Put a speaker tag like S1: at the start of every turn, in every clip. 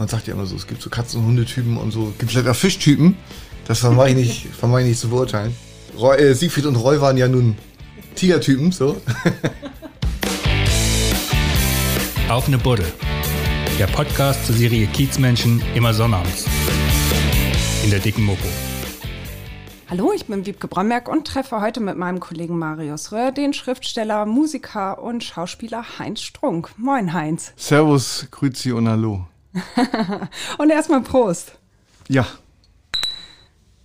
S1: man sagt ja immer so, es gibt so Katzen- und Hundetypen und so, gibt vielleicht auch Fischtypen. Das vermag ich nicht, vermag ich nicht zu beurteilen. Roy, äh, Siegfried und Roy waren ja nun Tigertypen, so.
S2: Auf eine Buddel. Der Podcast zur Serie Kiezmenschen immer sonnabends. In der dicken Mopo.
S3: Hallo, ich bin Wiebke Bromberg und treffe heute mit meinem Kollegen Marius Röhr den Schriftsteller, Musiker und Schauspieler Heinz Strunk. Moin Heinz.
S1: Servus, Grüezi und Hallo.
S3: und erstmal Prost.
S1: Ja.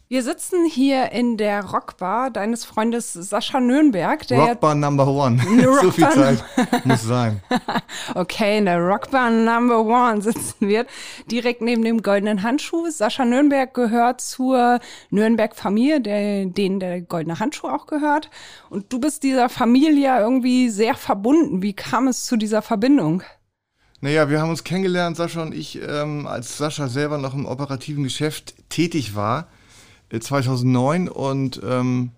S3: Wir sitzen hier in der Rockbar deines Freundes Sascha Nürnberg.
S1: Der Rockbar Number One. so viel Zeit muss sein.
S3: okay, in der Rockbar Number One sitzen wir direkt neben dem Goldenen Handschuh. Sascha Nürnberg gehört zur Nürnberg-Familie, der, denen der Goldene Handschuh auch gehört. Und du bist dieser Familie irgendwie sehr verbunden. Wie kam es zu dieser Verbindung?
S1: Naja, wir haben uns kennengelernt, Sascha und ich, ähm, als Sascha selber noch im operativen Geschäft tätig war 2009 und ähm,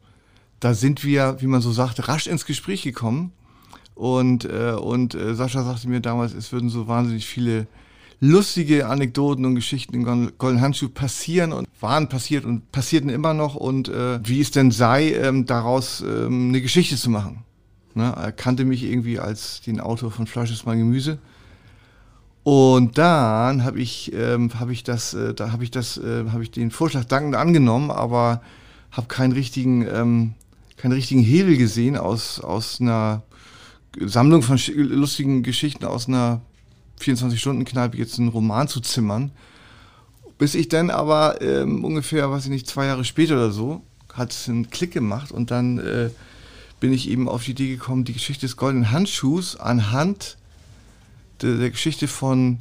S1: da sind wir, wie man so sagt, rasch ins Gespräch gekommen. Und, äh, und äh, Sascha sagte mir damals, es würden so wahnsinnig viele lustige Anekdoten und Geschichten im Golden Handschuh passieren und waren passiert und passierten immer noch und äh, wie es denn sei, ähm, daraus ähm, eine Geschichte zu machen. Ne? Er kannte mich irgendwie als den Autor von Fleisch ist mein Gemüse und dann habe ich, ähm, hab ich das, äh, da habe ich das, äh, habe ich den Vorschlag dankend angenommen, aber habe keinen richtigen, ähm, keinen richtigen Hebel gesehen aus aus einer Sammlung von lustigen Geschichten aus einer 24-Stunden-Kneipe jetzt einen Roman zu zimmern. Bis ich dann aber ähm, ungefähr, weiß ich nicht, zwei Jahre später oder so, hat es einen Klick gemacht und dann äh, bin ich eben auf die Idee gekommen, die Geschichte des goldenen Handschuhs anhand der, Geschichte von,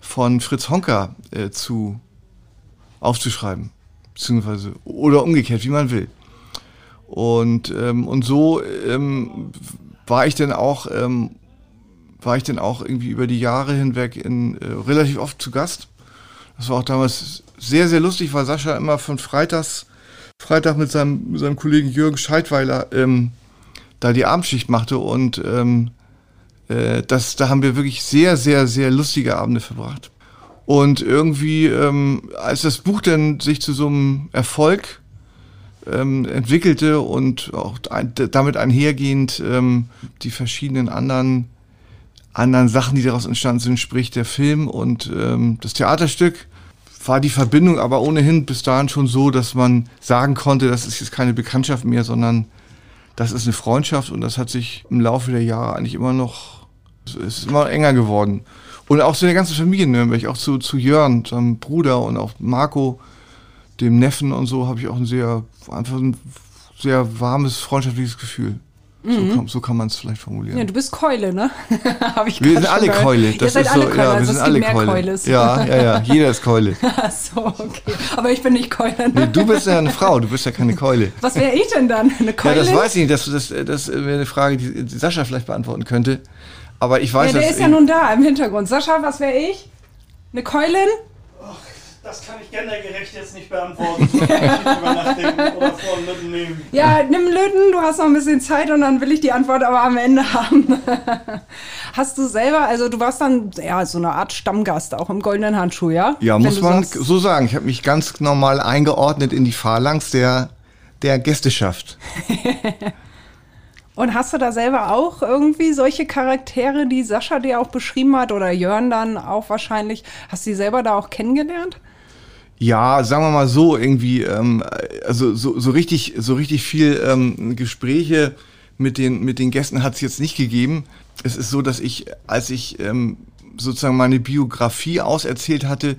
S1: von Fritz Honka äh, zu aufzuschreiben. Beziehungsweise, oder umgekehrt, wie man will. Und, ähm, und so ähm, war ich dann auch, ähm, war ich dann auch irgendwie über die Jahre hinweg in, äh, relativ oft zu Gast. Das war auch damals sehr, sehr lustig, weil Sascha immer von Freitags, Freitag mit seinem, mit seinem Kollegen Jürgen Scheidweiler ähm, da die Abendschicht machte und ähm, äh, das, da haben wir wirklich sehr, sehr, sehr lustige Abende verbracht. Und irgendwie, ähm, als das Buch dann sich zu so einem Erfolg ähm, entwickelte und auch ein, damit einhergehend ähm, die verschiedenen anderen anderen Sachen, die daraus entstanden sind, sprich der Film und ähm, das Theaterstück, war die Verbindung aber ohnehin bis dahin schon so, dass man sagen konnte, das ist jetzt keine Bekanntschaft mehr, sondern das ist eine Freundschaft und das hat sich im Laufe der Jahre eigentlich immer noch es ist immer enger geworden. Und auch zu der ganzen Familie in Nürnberg, auch zu, zu Jörn, seinem Bruder und auch Marco, dem Neffen und so, habe ich auch ein sehr, einfach ein sehr warmes, freundschaftliches Gefühl. So mhm. kann, so kann man es vielleicht formulieren.
S3: Ja, du bist Keule, ne?
S1: ich wir sind alle gehört. Keule.
S3: Das Ihr seid ist alle so, Keule, ja, wir
S1: also sind alle Keule.
S3: Keules.
S1: Ja, ja, ja, jeder ist Keule.
S3: Ach so, okay. Aber ich bin nicht Keule. Ne?
S1: Nee, du bist ja eine Frau, du bist ja keine Keule.
S3: Was wäre ich denn dann? Eine Keule?
S1: Ja, das weiß ich nicht. Das, das, das wäre eine Frage, die Sascha vielleicht beantworten könnte. Aber ich weiß,
S3: ja, der ist ja nun da im Hintergrund. Sascha, was wäre ich? Eine Keulin?
S4: Ach, das kann ich gendergerecht jetzt nicht beantworten. Nachdenken oder nehmen.
S3: Ja, nimm Löten, du hast noch ein bisschen Zeit und dann will ich die Antwort aber am Ende haben. hast du selber, also du warst dann ja so eine Art Stammgast auch im goldenen Handschuh, ja?
S1: Ja, Wenn muss man sagst. so sagen. Ich habe mich ganz normal eingeordnet in die Phalanx der, der Gästeschaft.
S3: Und hast du da selber auch irgendwie solche Charaktere, die Sascha dir auch beschrieben hat oder Jörn dann auch wahrscheinlich? Hast du die selber da auch kennengelernt?
S1: Ja, sagen wir mal so, irgendwie, ähm, also so, so richtig, so richtig viel ähm, Gespräche mit den, mit den Gästen hat es jetzt nicht gegeben. Es ist so, dass ich, als ich ähm, sozusagen meine Biografie auserzählt hatte,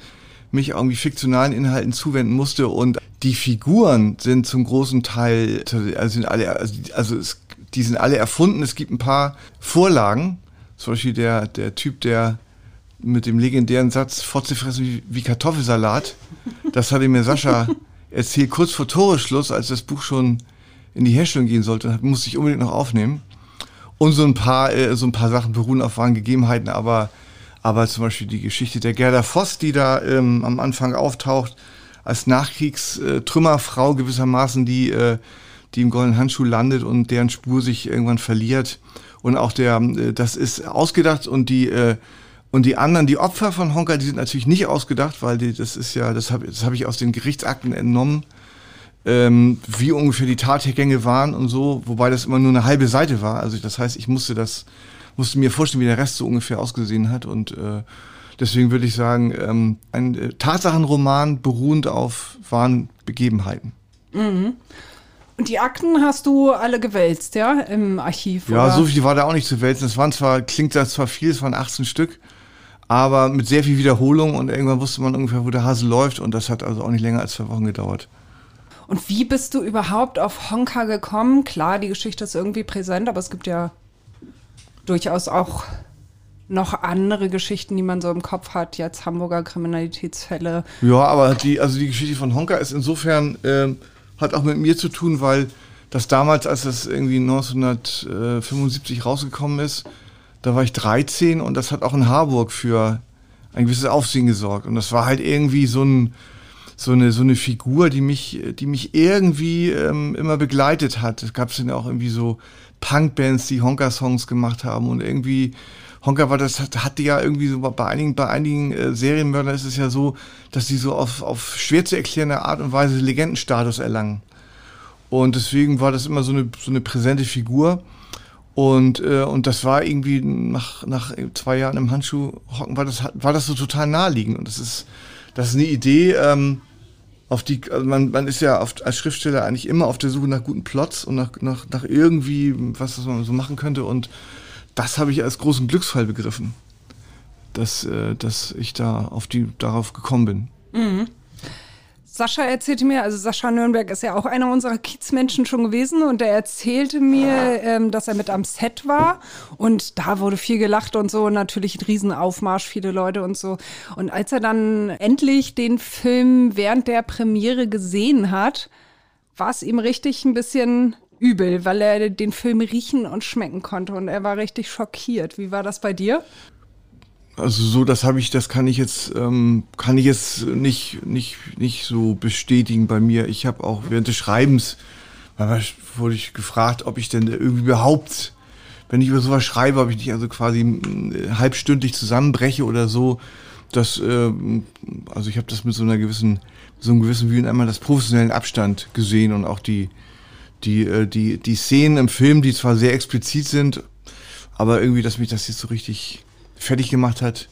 S1: mich irgendwie fiktionalen Inhalten zuwenden musste und die Figuren sind zum großen Teil, also sind alle, also, also es die sind alle erfunden. Es gibt ein paar Vorlagen, zum Beispiel der, der Typ, der mit dem legendären Satz Fotze fressen wie, wie Kartoffelsalat. Das hatte mir Sascha erzählt, kurz vor Toreschluss, als das Buch schon in die Herstellung gehen sollte, musste ich unbedingt noch aufnehmen. Und so ein paar, äh, so ein paar Sachen beruhen auf wahren Gegebenheiten, aber, aber zum Beispiel die Geschichte der Gerda Voss, die da ähm, am Anfang auftaucht, als Nachkriegstrümmerfrau gewissermaßen, die äh, die im goldenen Handschuh landet und deren Spur sich irgendwann verliert. Und auch der, äh, das ist ausgedacht und die, äh, Und die anderen, die Opfer von Honka, die sind natürlich nicht ausgedacht, weil die, das ist ja, das habe das hab ich aus den Gerichtsakten entnommen, ähm, wie ungefähr die Tathergänge waren und so, wobei das immer nur eine halbe Seite war. Also das heißt, ich musste das, musste mir vorstellen, wie der Rest so ungefähr ausgesehen hat. Und äh, deswegen würde ich sagen, ähm, ein äh, Tatsachenroman beruhend auf wahren Begebenheiten.
S3: Mhm. Und die Akten hast du alle gewälzt, ja, im Archiv?
S1: Ja, oder? so viel war da auch nicht zu wälzen. Es waren zwar, klingt das zwar viel, es waren 18 Stück, aber mit sehr viel Wiederholung und irgendwann wusste man ungefähr, wo der Hase läuft und das hat also auch nicht länger als zwei Wochen gedauert.
S3: Und wie bist du überhaupt auf Honka gekommen? Klar, die Geschichte ist irgendwie präsent, aber es gibt ja durchaus auch noch andere Geschichten, die man so im Kopf hat, jetzt Hamburger Kriminalitätsfälle.
S1: Ja, aber die, also die Geschichte von Honka ist insofern, äh, hat auch mit mir zu tun, weil das damals, als das irgendwie 1975 rausgekommen ist, da war ich 13 und das hat auch in Harburg für ein gewisses Aufsehen gesorgt. Und das war halt irgendwie so ein, so eine, so eine Figur, die mich, die mich irgendwie ähm, immer begleitet hat. Es gab dann auch irgendwie so Punkbands, die Honka-Songs gemacht haben und irgendwie Honka war das, hat, hatte ja irgendwie so bei einigen, bei einigen äh, Serienmördern ist es ja so, dass die so auf, auf schwer zu erklärende Art und Weise Legendenstatus erlangen. Und deswegen war das immer so eine, so eine präsente Figur. Und, äh, und das war irgendwie nach, nach zwei Jahren im Handschuh hocken, war das, war das so total naheliegend. Und das ist, das ist eine Idee, ähm, auf die, also man, man ist ja auf, als Schriftsteller eigentlich immer auf der Suche nach guten Plots und nach, nach, nach irgendwie, was man so machen könnte. Und das habe ich als großen Glücksfall begriffen, dass, äh, dass ich da auf die, darauf gekommen bin.
S3: Mhm. Sascha erzählte mir, also Sascha Nürnberg ist ja auch einer unserer Kiezmenschen schon gewesen und er erzählte mir, ähm, dass er mit am Set war und da wurde viel gelacht und so, natürlich ein Riesenaufmarsch, viele Leute und so. Und als er dann endlich den Film während der Premiere gesehen hat, war es ihm richtig ein bisschen übel, weil er den Film riechen und schmecken konnte und er war richtig schockiert. Wie war das bei dir?
S1: Also so, das habe ich, das kann ich jetzt, ähm, kann ich jetzt nicht, nicht, nicht so bestätigen bei mir. Ich habe auch während des Schreibens, wurde ich gefragt, ob ich denn irgendwie überhaupt, wenn ich über sowas schreibe, ob ich nicht also quasi halbstündlich zusammenbreche oder so. Das, äh, also ich habe das mit so einer gewissen, so einem gewissen, wie einmal das professionellen Abstand gesehen und auch die, die, äh, die, die Szenen im Film, die zwar sehr explizit sind, aber irgendwie, dass mich das jetzt so richtig fertig gemacht hat.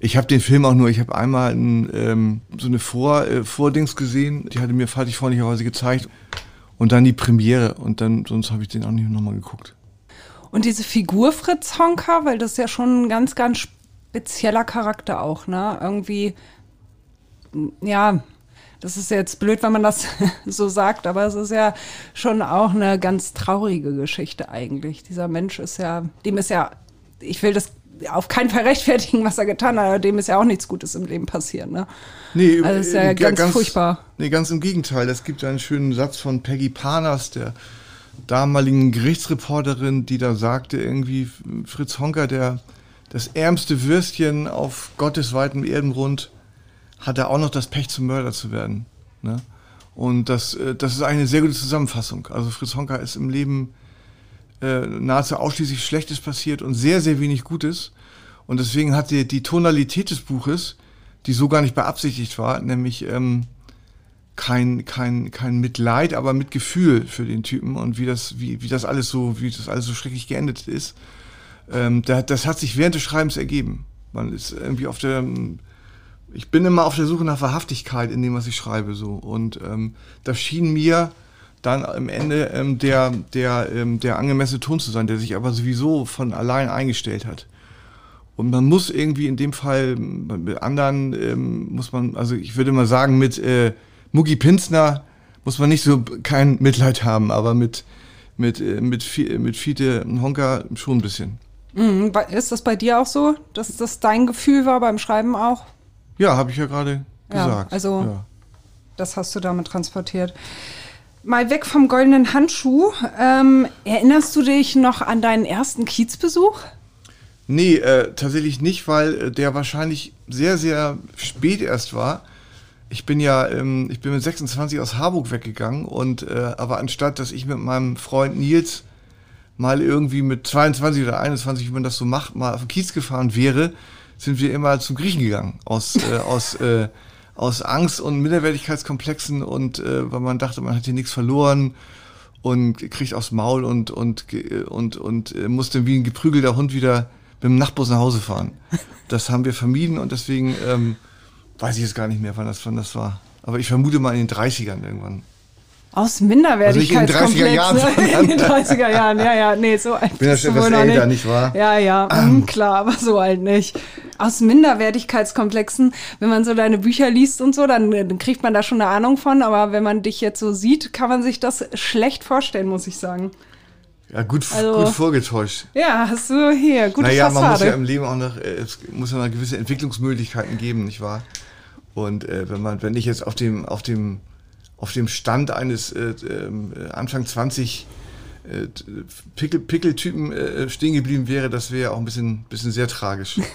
S1: Ich habe den Film auch nur, ich habe einmal ein, ähm, so eine Vor, äh, Vordings gesehen, die hatte mir Fatih freundlicherweise gezeigt. Und dann die Premiere und dann, sonst habe ich den auch nicht nochmal geguckt.
S3: Und diese Figur Fritz Honka, weil das ist ja schon ein ganz, ganz spezieller Charakter auch, ne? Irgendwie, ja, das ist jetzt blöd, wenn man das so sagt, aber es ist ja schon auch eine ganz traurige Geschichte eigentlich. Dieser Mensch ist ja, dem ist ja, ich will das auf keinen Fall rechtfertigen, was er getan hat, aber dem ist ja auch nichts Gutes im Leben passiert. Ne?
S1: Nee,
S3: also ist ja ganz, ganz, furchtbar.
S1: Nee, ganz im Gegenteil. Es gibt einen schönen Satz von Peggy Panas, der damaligen Gerichtsreporterin, die da sagte, irgendwie Fritz Honker, der das ärmste Würstchen auf Gottes weitem Erdenrund, hat er auch noch das Pech, zum Mörder zu werden. Ne? Und das, äh, das ist eine sehr gute Zusammenfassung. Also Fritz Honker ist im Leben äh, nahezu ausschließlich Schlechtes passiert und sehr, sehr wenig Gutes. Und deswegen hat die, die Tonalität des Buches, die so gar nicht beabsichtigt war, nämlich ähm, kein, kein, kein Mitleid, aber Mitgefühl für den Typen und wie das, wie, wie das alles so, wie das alles so schrecklich geendet ist. Ähm, da, das hat sich während des Schreibens ergeben. Man ist irgendwie auf der, ich bin immer auf der Suche nach Wahrhaftigkeit in dem, was ich schreibe, so. Und ähm, das schien mir dann am Ende ähm, der, der, ähm, der angemessene Ton zu sein, der sich aber sowieso von allein eingestellt hat. Und man muss irgendwie in dem Fall mit anderen, ähm, muss man, also ich würde mal sagen, mit äh, Mugi Pinsner muss man nicht so kein Mitleid haben, aber mit, mit, äh, mit, mit Fiete Honka schon ein bisschen.
S3: Mhm. Ist das bei dir auch so, dass das dein Gefühl war beim Schreiben auch?
S1: Ja, habe ich ja gerade gesagt.
S3: Ja, also ja. das hast du damit transportiert. Mal weg vom goldenen Handschuh. Ähm, erinnerst du dich noch an deinen ersten Kiezbesuch?
S1: Nee, äh, tatsächlich nicht, weil äh, der wahrscheinlich sehr, sehr spät erst war. Ich bin ja, ähm, ich bin mit 26 aus Harburg weggegangen und äh, aber anstatt, dass ich mit meinem Freund Nils mal irgendwie mit 22 oder 21, wie man das so macht, mal auf den Kiez gefahren wäre, sind wir immer zum Griechen gegangen. Aus, äh, aus, äh, aus Angst und Minderwertigkeitskomplexen und äh, weil man dachte, man hat hier nichts verloren und kriegt aufs Maul und, und, und, und äh, musste wie ein geprügelter Hund wieder mit dem Nachtbus nach Hause fahren. Das haben wir vermieden und deswegen ähm, weiß ich jetzt gar nicht mehr, wann das, wann das war. Aber ich vermute mal in den 30ern irgendwann.
S3: Aus Minderwertigkeitskomplexen.
S1: Also in den 30er Jahren.
S3: in den 30er Jahren, ja, ja, nee, so alt
S1: bin
S3: bist du wohl noch
S1: älter,
S3: nicht.
S1: nicht wahr?
S3: Ja, ja, mm, klar, aber so alt nicht. Aus Minderwertigkeitskomplexen, wenn man so deine Bücher liest und so, dann, dann kriegt man da schon eine Ahnung von, aber wenn man dich jetzt so sieht, kann man sich das schlecht vorstellen, muss ich sagen.
S1: Ja, gut,
S3: Also-
S1: gut vorgetäuscht.
S3: Ja, hast du hier, gute
S1: naja, man muss
S3: Fassade.
S1: ja im Leben auch noch, äh, es muss ja noch gewisse Entwicklungsmöglichkeiten geben, nicht wahr? Und äh, wenn man, wenn ich jetzt auf dem, auf dem, auf dem Stand eines äh, ähm, äh, Anfang 20 äh, Pickel, Pickeltypen äh, stehen geblieben wäre, das wäre auch ein bisschen, bisschen sehr tragisch.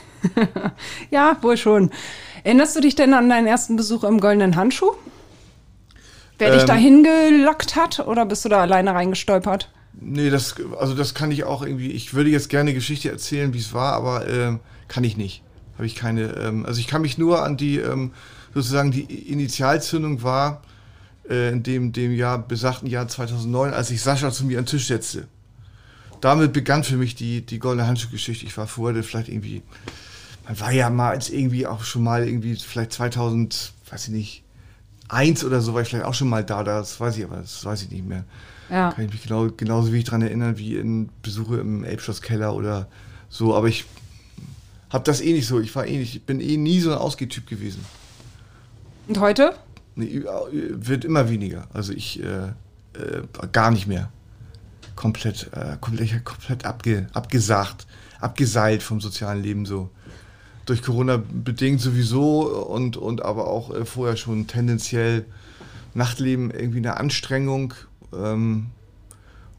S3: Ja, wohl schon. Erinnerst du dich denn an deinen ersten Besuch im Goldenen Handschuh? Wer dich
S1: Ähm.
S3: dahin gelockt hat oder bist du da alleine reingestolpert?
S1: Nee, das, also das kann ich auch irgendwie, ich würde jetzt gerne Geschichte erzählen, wie es war, aber ähm, kann ich nicht. Habe ich keine, ähm, also ich kann mich nur an die, ähm, sozusagen die Initialzündung war, äh, in dem, dem Jahr, besagten Jahr 2009, als ich Sascha zu mir an den Tisch setzte. Damit begann für mich die, die goldene Handschuhgeschichte. Ich war vorher vielleicht irgendwie, man war ja mal als irgendwie auch schon mal irgendwie vielleicht 2000, weiß ich nicht, eins oder so war ich vielleicht auch schon mal da, das weiß ich aber, das weiß ich nicht mehr.
S3: Ja.
S1: Kann ich mich genau, genauso wie ich daran erinnern, wie in Besuche im Elbschlosskeller oder so. Aber ich habe das eh nicht so. Ich war eh nicht, ich bin eh nie so ein Ausgehtyp gewesen.
S3: Und heute?
S1: Nee, wird immer weniger. Also ich äh, äh, gar nicht mehr. Komplett, äh, komplett, komplett abge, abgesagt, abgeseilt vom sozialen Leben so. Durch Corona bedingt sowieso und, und aber auch äh, vorher schon tendenziell Nachtleben irgendwie eine Anstrengung. Ähm,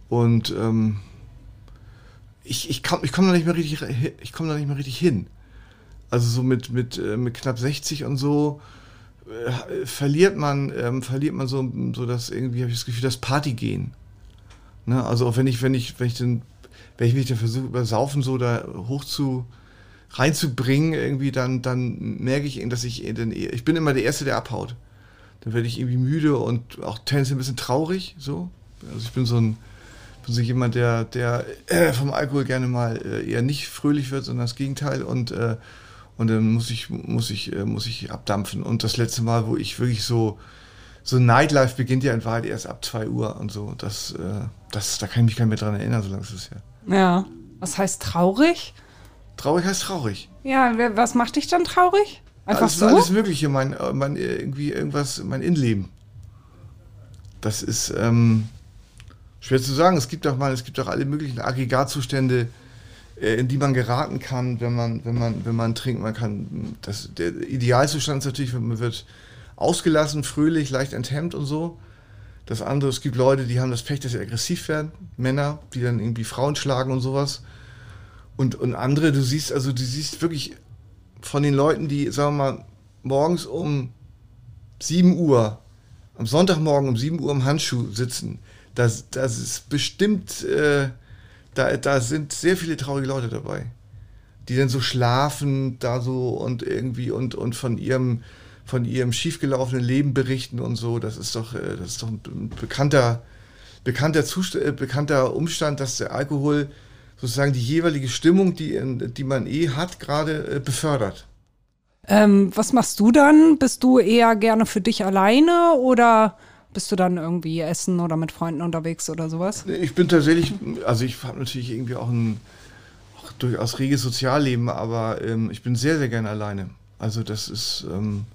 S1: und ähm, ich, ich, komm- ich komme da nicht mehr richtig, ich komme da nicht mehr richtig hin. Also so mit, mit, äh, mit knapp 60 und so äh, verliert man, ähm, verliert man so, so das irgendwie, habe ich das Gefühl, das Partygehen. Ne? Also auch wenn ich, wenn ich, wenn ich den, wenn ich mich dann versuche, über Saufen so da hoch zu reinzubringen, irgendwie, dann, dann merke ich, dass ich, eher- ich bin immer der Erste, der abhaut. Dann werde ich irgendwie müde und auch tendenziell ein bisschen traurig, so. Also ich bin so ein, bin so jemand, der, der äh, vom Alkohol gerne mal äh, eher nicht fröhlich wird, sondern das Gegenteil und, äh, und dann muss ich, muss ich, äh, muss ich abdampfen. Und das letzte Mal, wo ich wirklich so, so Nightlife beginnt ja in Wahrheit erst ab 2 Uhr und so. Das, äh, das, da kann ich mich gar nicht mehr dran erinnern, so lange ist es ja.
S3: Ja. Was heißt traurig?
S1: Traurig heißt traurig.
S3: Ja, was macht dich dann traurig? Einfach
S1: alles,
S3: so?
S1: alles Mögliche, mein, äh, mein irgendwie irgendwas, mein Innenleben. Das ist ähm, schwer zu sagen. Es gibt auch mal, es gibt auch alle möglichen Aggregatzustände, in die man geraten kann, wenn man, wenn man, wenn man trinkt. Man kann, das, der Idealzustand ist natürlich, man wird ausgelassen, fröhlich, leicht enthemmt und so. Das andere, es gibt Leute, die haben das Pech, dass sie aggressiv werden, Männer, die dann irgendwie Frauen schlagen und sowas. Und, und andere, du siehst, also du siehst wirklich von den Leuten, die, sagen wir mal, morgens um 7 Uhr, am Sonntagmorgen um 7 Uhr im Handschuh sitzen, das, das ist bestimmt, äh, da, da sind sehr viele traurige Leute dabei, die dann so schlafen, da so und irgendwie und, und von ihrem, von ihrem schiefgelaufenen Leben berichten und so. Das ist doch, äh, das ist doch ein bekannter, bekannter, äh, bekannter Umstand, dass der Alkohol sozusagen die jeweilige Stimmung, die, die man eh hat, gerade äh, befördert.
S3: Ähm, was machst du dann? Bist du eher gerne für dich alleine oder bist du dann irgendwie essen oder mit Freunden unterwegs oder sowas?
S1: Ich bin tatsächlich, also ich habe natürlich irgendwie auch ein auch durchaus reges Sozialleben, aber ähm, ich bin sehr, sehr gerne alleine. Also das ist, ähm,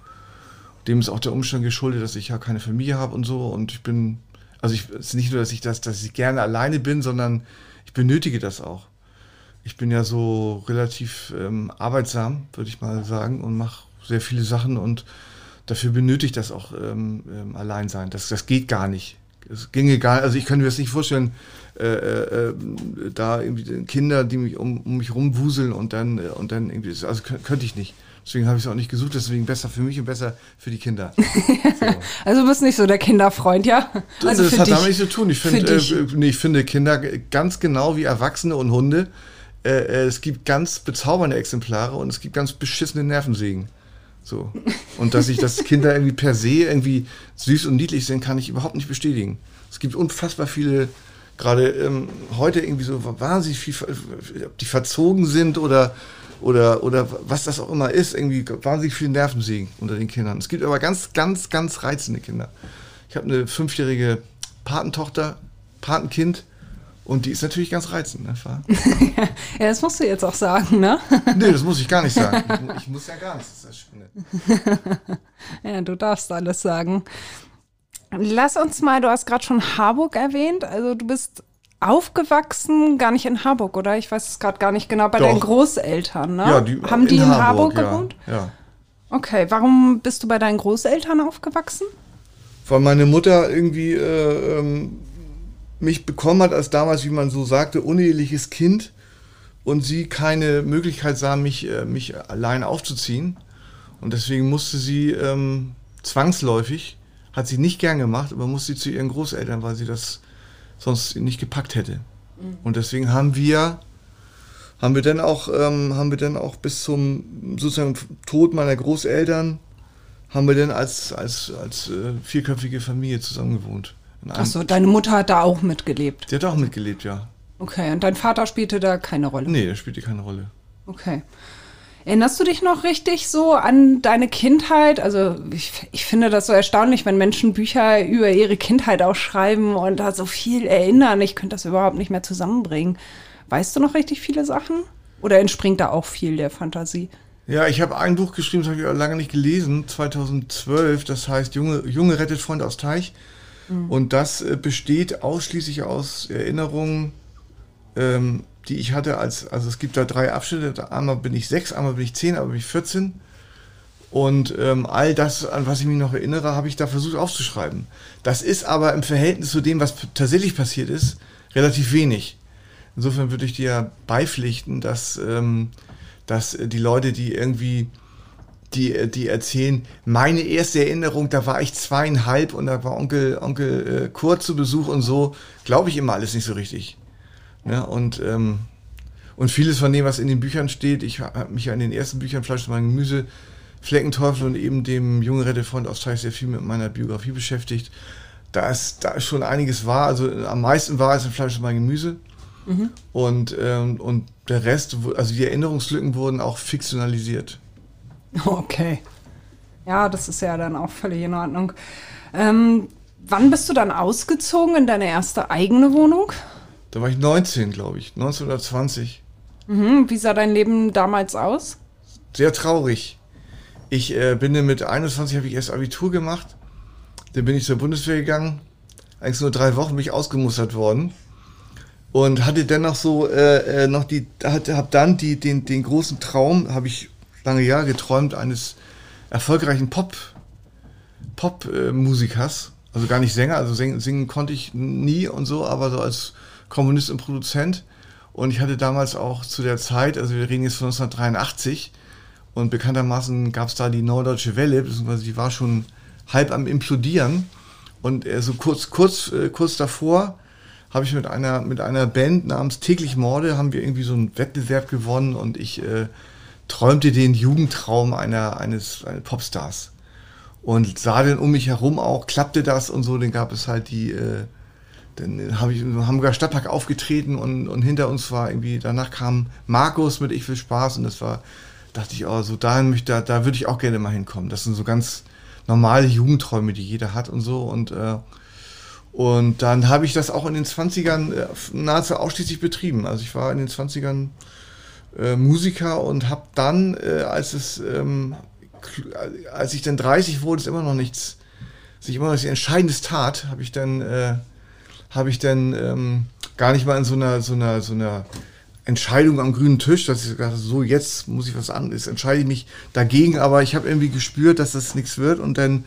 S1: dem ist auch der Umstand geschuldet, dass ich ja keine Familie habe und so und ich bin, also ich, es ist nicht nur, dass ich das, dass ich gerne alleine bin, sondern ich benötige das auch. Ich bin ja so relativ ähm, arbeitsam, würde ich mal sagen, und mache sehr viele Sachen und dafür benötigt das auch ähm, ähm, allein sein. Das, das geht gar nicht. Es ginge gar also ich könnte mir das nicht vorstellen, äh, äh, äh, da irgendwie Kinder, die mich um, um mich rumwuseln und dann, äh, und dann irgendwie, also kö- könnte ich nicht. Deswegen habe ich es auch nicht gesucht, deswegen besser für mich und besser für die Kinder. So.
S3: Also du bist nicht so der Kinderfreund, ja? Also
S1: das hat
S3: dich.
S1: damit nichts zu tun. Ich finde,
S3: dich.
S1: äh, nee, ich finde Kinder ganz genau wie Erwachsene und Hunde äh, äh, es gibt ganz bezaubernde Exemplare und es gibt ganz beschissene Nervensägen. So. Und dass ich das Kinder irgendwie per se irgendwie süß und niedlich sind, kann ich überhaupt nicht bestätigen. Es gibt unfassbar viele, gerade ähm, heute irgendwie so wahnsinnig viel, ob die verzogen sind oder, oder, oder was das auch immer ist, irgendwie wahnsinnig viele Nervensägen unter den Kindern. Es gibt aber ganz, ganz, ganz reizende Kinder. Ich habe eine fünfjährige Patentochter, Patenkind, und die ist natürlich ganz reizend, ne?
S3: ja, das musst du jetzt auch sagen, ne?
S1: nee, das muss ich gar nicht sagen. Ich, ich muss ja gar nichts, das ist das
S3: Schöne. ja, du darfst alles sagen. Lass uns mal, du hast gerade schon Harburg erwähnt, also du bist aufgewachsen, gar nicht in Harburg, oder? Ich weiß es gerade gar nicht genau, bei Doch. deinen Großeltern, ne?
S1: Ja, die,
S3: Haben die in, in Harburg, Harburg gewohnt?
S1: Ja, ja.
S3: Okay, warum bist du bei deinen Großeltern aufgewachsen?
S1: Weil meine Mutter irgendwie äh, ähm, mich bekommen hat als damals, wie man so sagte, uneheliches Kind und sie keine Möglichkeit sah, mich, äh, mich allein aufzuziehen. Und deswegen musste sie ähm, zwangsläufig, hat sie nicht gern gemacht, aber musste sie zu ihren Großeltern, weil sie das sonst nicht gepackt hätte. Mhm. Und deswegen haben wir, haben wir dann auch, ähm, haben wir dann auch bis zum sozusagen Tod meiner Großeltern, haben wir dann als, als, als äh, vierköpfige Familie zusammengewohnt.
S3: Achso, deine Mutter hat da auch mitgelebt.
S1: Die hat auch mitgelebt, ja.
S3: Okay, und dein Vater spielte da keine Rolle?
S1: Nee, er spielte keine Rolle.
S3: Okay. Erinnerst du dich noch richtig so an deine Kindheit? Also ich, ich finde das so erstaunlich, wenn Menschen Bücher über ihre Kindheit auch schreiben und da so viel erinnern. Ich könnte das überhaupt nicht mehr zusammenbringen. Weißt du noch richtig viele Sachen? Oder entspringt da auch viel der Fantasie?
S1: Ja, ich habe ein Buch geschrieben, das habe ich lange nicht gelesen, 2012, das heißt Junge, Junge rettet Freund aus Teich. Mhm. Und das äh, besteht ausschließlich aus Erinnerungen, ähm, die ich hatte als, also es gibt da drei Abschnitte, einmal bin ich sechs, einmal bin ich zehn, einmal bin ich 14. Und ähm, all das, an was ich mich noch erinnere, habe ich da versucht aufzuschreiben. Das ist aber im Verhältnis zu dem, was tatsächlich passiert ist, relativ wenig. Insofern würde ich dir beipflichten, dass, ähm, dass die Leute, die irgendwie die, die erzählen, meine erste Erinnerung, da war ich zweieinhalb und da war Onkel, Onkel äh, Kurt zu Besuch und so, glaube ich immer alles nicht so richtig. Ne? Und, ähm, und vieles von dem, was in den Büchern steht, ich habe mich ja in den ersten Büchern Fleisch und Gemüse, Fleckenteufel und eben dem Junge Rettefreund aus Teich sehr viel mit meiner Biografie beschäftigt. Da ist, da ist schon einiges wahr. Also am meisten war es in Fleisch und Gemüse. Mhm. Und, ähm, und der Rest, also die Erinnerungslücken wurden auch fiktionalisiert.
S3: Okay. Ja, das ist ja dann auch völlig in Ordnung. Ähm, wann bist du dann ausgezogen in deine erste eigene Wohnung?
S1: Da war ich 19, glaube ich. 1920.
S3: Mhm. Wie sah dein Leben damals aus?
S1: Sehr traurig. Ich äh, bin mit 21 habe ich erst Abitur gemacht. Dann bin ich zur Bundeswehr gegangen. Eigentlich nur drei Wochen bin ich ausgemustert worden. Und hatte dennoch so äh, äh noch die, habe dann die, den, den großen Traum, habe ich lange Jahre geträumt eines erfolgreichen Pop, Pop-Musikers. also gar nicht Sänger, also singen, singen konnte ich nie und so, aber so als Kommunist und Produzent. Und ich hatte damals auch zu der Zeit, also wir reden jetzt von 1983, und bekanntermaßen gab es da die Norddeutsche Welle, beziehungsweise die war schon halb am implodieren. Und äh, so kurz, kurz, äh, kurz davor habe ich mit einer, mit einer Band namens Täglich Morde, haben wir irgendwie so einen Wettbewerb gewonnen und ich äh, träumte den Jugendtraum einer, eines, eines Popstars. Und sah dann um mich herum auch, klappte das und so, dann gab es halt die, äh, dann habe ich im Hamburger Stadtpark aufgetreten und, und hinter uns war irgendwie, danach kam Markus mit Ich will Spaß und das war, dachte ich, oh, so dahin möchte, da, da würde ich auch gerne mal hinkommen. Das sind so ganz normale Jugendträume, die jeder hat und so und äh, und dann habe ich das auch in den 20ern äh, nahezu ausschließlich betrieben. Also ich war in den 20ern äh, Musiker und habe dann, äh, als es, ähm, als ich dann 30 wurde, ist immer noch nichts, sich immer noch nichts Entscheidendes tat, habe ich dann, äh, habe ich dann ähm, gar nicht mal in so einer, so einer, so einer Entscheidung am grünen Tisch, dass ich habe, so jetzt muss ich was anderes, entscheide ich mich dagegen, aber ich habe irgendwie gespürt, dass das nichts wird und dann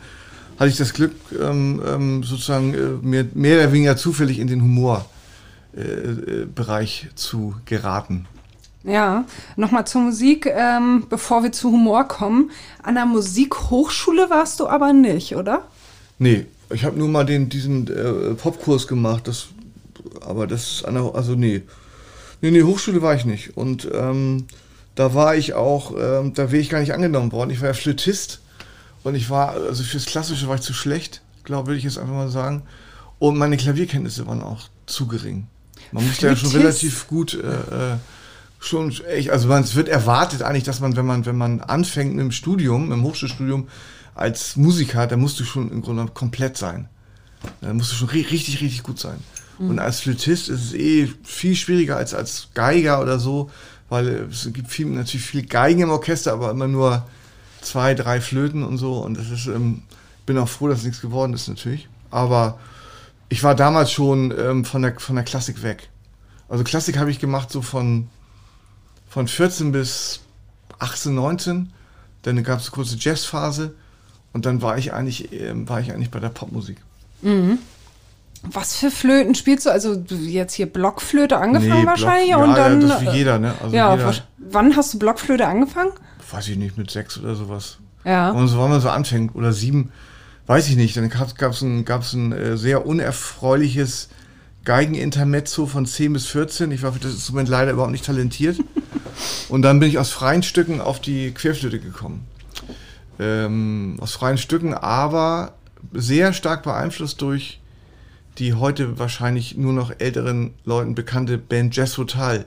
S1: hatte ich das Glück, ähm, ähm, sozusagen äh, mir mehr oder weniger zufällig in den Humorbereich äh zu geraten.
S3: Ja, nochmal zur Musik, ähm, bevor wir zu Humor kommen. An der Musikhochschule warst du aber nicht, oder?
S1: Nee, ich habe nur mal den, diesen äh, Popkurs gemacht, das, aber das ist, der, also nee. Nee, Nee, nee, Hochschule war ich nicht. Und ähm, da war ich auch, ähm, da wäre ich gar nicht angenommen worden. Ich war ja Flötist und ich war, also fürs Klassische war ich zu schlecht, glaube will ich jetzt einfach mal sagen. Und meine Klavierkenntnisse waren auch zu gering. Man musste ja schon relativ gut, äh, äh, schon echt, also man, es wird erwartet eigentlich, dass man, wenn man, wenn man anfängt mit dem Studium, im Hochschulstudium als Musiker, dann musst du schon im Grunde komplett sein. Dann musst du schon richtig, richtig gut sein. Mhm. Und als Flötist ist es eh viel schwieriger als als Geiger oder so, weil es gibt viel, natürlich viel Geigen im Orchester, aber immer nur zwei, drei Flöten und so. Und das ist, ähm, bin auch froh, dass nichts geworden ist natürlich. Aber ich war damals schon ähm, von, der, von der Klassik weg. Also Klassik habe ich gemacht so von, von 14 bis 18, 19. Dann gab es eine kurze Jazzphase und dann war ich eigentlich, ähm, war ich eigentlich bei der Popmusik.
S3: Mhm. Was für Flöten spielst du? Also jetzt hier Blockflöte angefangen nee, wahrscheinlich Block, und ja, dann.
S1: Ja, das wie jeder, ne?
S3: Also ja, jeder, wann hast du Blockflöte angefangen?
S1: Weiß ich nicht, mit sechs oder sowas.
S3: Ja.
S1: Und so, wenn man so anfängt, oder sieben, weiß ich nicht. Dann gab es ein, gab's ein äh, sehr unerfreuliches Geigenintermezzo von 10 bis 14. Ich war für das Instrument leider überhaupt nicht talentiert. und dann bin ich aus freien Stücken auf die Querflöte gekommen. Ähm, aus freien Stücken, aber sehr stark beeinflusst durch die heute wahrscheinlich nur noch älteren Leuten bekannte Band Jazz Total.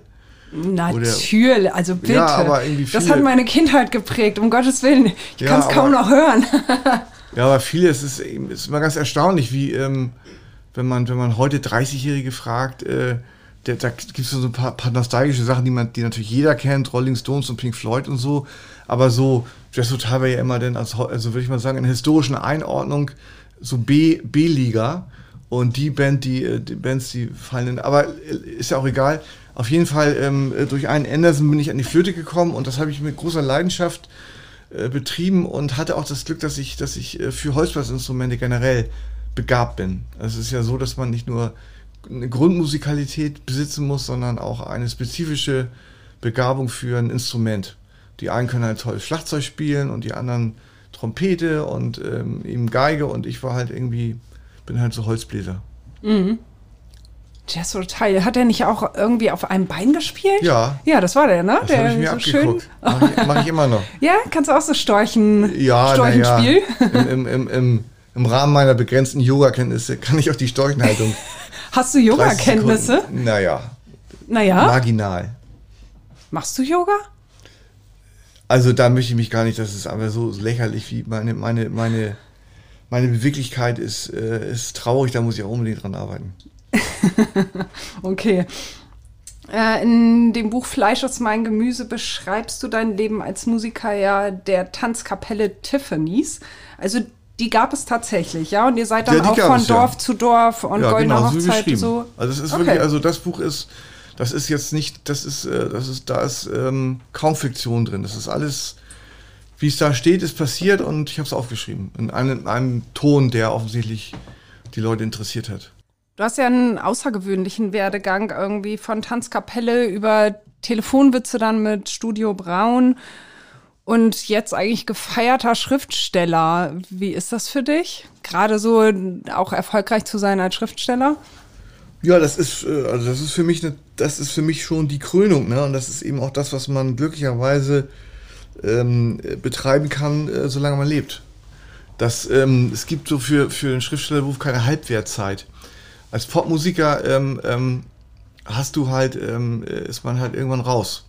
S3: Natürlich, also bitte.
S1: Ja, aber irgendwie
S3: viele, das hat meine Kindheit geprägt, um Gottes Willen. Ich ja, kann es kaum noch hören.
S1: ja, aber viele, es ist, ist immer ganz erstaunlich, wie, ähm, wenn, man, wenn man heute 30-Jährige fragt, äh, der, da gibt es so ein paar, paar, nostalgische Sachen, die, man, die natürlich jeder kennt, Rolling Stones und Pink Floyd und so. Aber so, Jazz Total war ja immer dann, als, also würde ich mal sagen, in historischen Einordnung so B-Liga. Und die Band, die, äh, die Bands, die fallen in, aber äh, ist ja auch egal. Auf jeden Fall, ähm, durch einen Anderson bin ich an die Flöte gekommen und das habe ich mit großer Leidenschaft äh, betrieben und hatte auch das Glück, dass ich, dass ich äh, für Holzblasinstrumente generell begabt bin. Also es ist ja so, dass man nicht nur eine Grundmusikalität besitzen muss, sondern auch eine spezifische Begabung für ein Instrument. Die einen können halt toll Schlagzeug spielen und die anderen Trompete und ähm, eben Geige und ich war halt irgendwie bin halt so Holzbläser.
S3: Mhm. Jazz Teil. Hat er nicht auch irgendwie auf einem Bein gespielt?
S1: Ja.
S3: Ja, das war der, ne?
S1: Das
S3: der
S1: ich mir so schön. Mach ich, mach ich, immer noch.
S3: ja, kannst du auch so Storchen,
S1: ja,
S3: Storchenspiel?
S1: Ja. Im, im, im, Im Rahmen meiner begrenzten Yoga-Kenntnisse kann ich auch die Storchenhaltung.
S3: Hast du Yoga-Kenntnisse?
S1: Naja.
S3: Naja.
S1: Marginal.
S3: Machst du Yoga?
S1: Also da möchte ich mich gar nicht, das ist aber so lächerlich wie meine, meine, meine meine Beweglichkeit ist, äh, ist traurig, da muss ich auch unbedingt dran arbeiten.
S3: okay. Äh, in dem Buch Fleisch ist mein Gemüse beschreibst du dein Leben als Musiker ja der Tanzkapelle Tiffany's. Also die gab es tatsächlich, ja? Und ihr seid dann ja, auch von es, Dorf ja. zu Dorf und ja, Goldene genau, Hochzeit so, so.
S1: Also es ist okay. wirklich, also das Buch ist, das ist jetzt nicht, das ist, äh, das ist, da ist ähm, kaum Fiktion drin. Das ist alles wie es da steht, ist passiert und ich habe es aufgeschrieben. In einem, in einem Ton, der offensichtlich die Leute interessiert hat.
S3: Du hast ja einen außergewöhnlichen Werdegang irgendwie von Tanzkapelle über Telefonwitze dann mit Studio Braun und jetzt eigentlich gefeierter Schriftsteller. Wie ist das für dich? Gerade so auch erfolgreich zu sein als Schriftsteller?
S1: Ja, das ist, äh, also das ist für mich, eine, das ist für mich schon die Krönung, ne? Und das ist eben auch das, was man glücklicherweise ähm, betreiben kann, äh, solange man lebt. Das, ähm, es gibt so für, für den Schriftstellerberuf keine Halbwertzeit. Als Popmusiker ähm, ähm hast du halt, ähm, ist man halt irgendwann raus.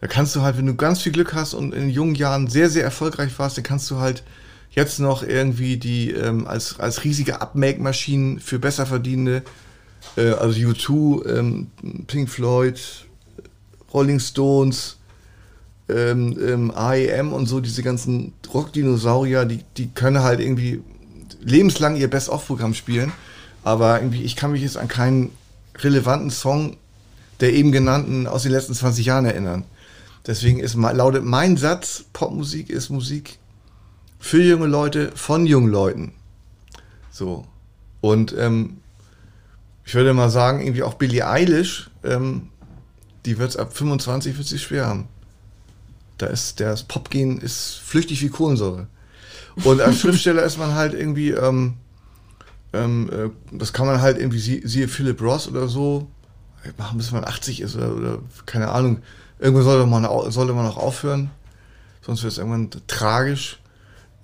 S1: Da kannst du halt, wenn du ganz viel Glück hast und in jungen Jahren sehr, sehr erfolgreich warst, dann kannst du halt jetzt noch irgendwie die ähm, als, als riesige Upmake-Maschinen für Besserverdienende, äh, also U2, Pink Floyd, Rolling Stones, ähm, ähm, AEM und so, diese ganzen Rockdinosaurier, die, die können halt irgendwie lebenslang ihr Best-of-Programm spielen. Aber irgendwie, ich kann mich jetzt an keinen relevanten Song der eben genannten aus den letzten 20 Jahren erinnern. Deswegen ist, lautet mein Satz, Popmusik ist Musik für junge Leute von jungen Leuten. So. Und ähm, ich würde mal sagen, irgendwie auch Billie Eilish, ähm, die wird es ab 25 wird sie schwer haben. Da ist das Popgen ist flüchtig wie Kohlensäure. Und als Schriftsteller ist man halt irgendwie, ähm, ähm, äh, das kann man halt irgendwie, siehe Philip Ross oder so, machen, bis man 80 ist oder, oder keine Ahnung. Irgendwann sollte man, sollte man auch aufhören, sonst wird es irgendwann tragisch.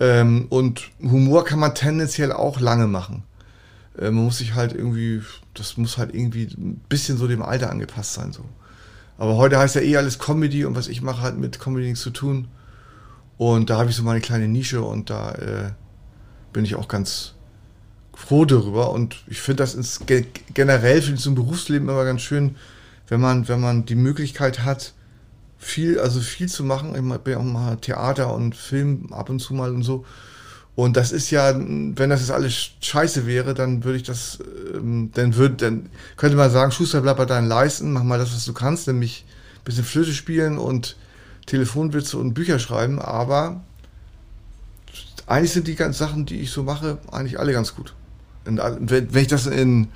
S1: Ähm, und Humor kann man tendenziell auch lange machen. Äh, man muss sich halt irgendwie, das muss halt irgendwie ein bisschen so dem Alter angepasst sein. So. Aber heute heißt ja eh alles Comedy und was ich mache, hat mit Comedy nichts zu tun. Und da habe ich so meine kleine Nische und da äh, bin ich auch ganz froh darüber. Und ich finde das ins, generell für ein Berufsleben immer ganz schön, wenn man, wenn man die Möglichkeit hat, viel, also viel zu machen. Ich bin ja auch mal Theater und Film ab und zu mal und so. Und das ist ja, wenn das jetzt alles scheiße wäre, dann würde ich das, ähm, dann würde, dann könnte man sagen, Schuster, bleib bei deinen Leisten, mach mal das, was du kannst, nämlich ein bisschen Flöte spielen und Telefonwitze und Bücher schreiben, aber eigentlich sind die ganzen Sachen, die ich so mache, eigentlich alle ganz gut. Und wenn ich das in,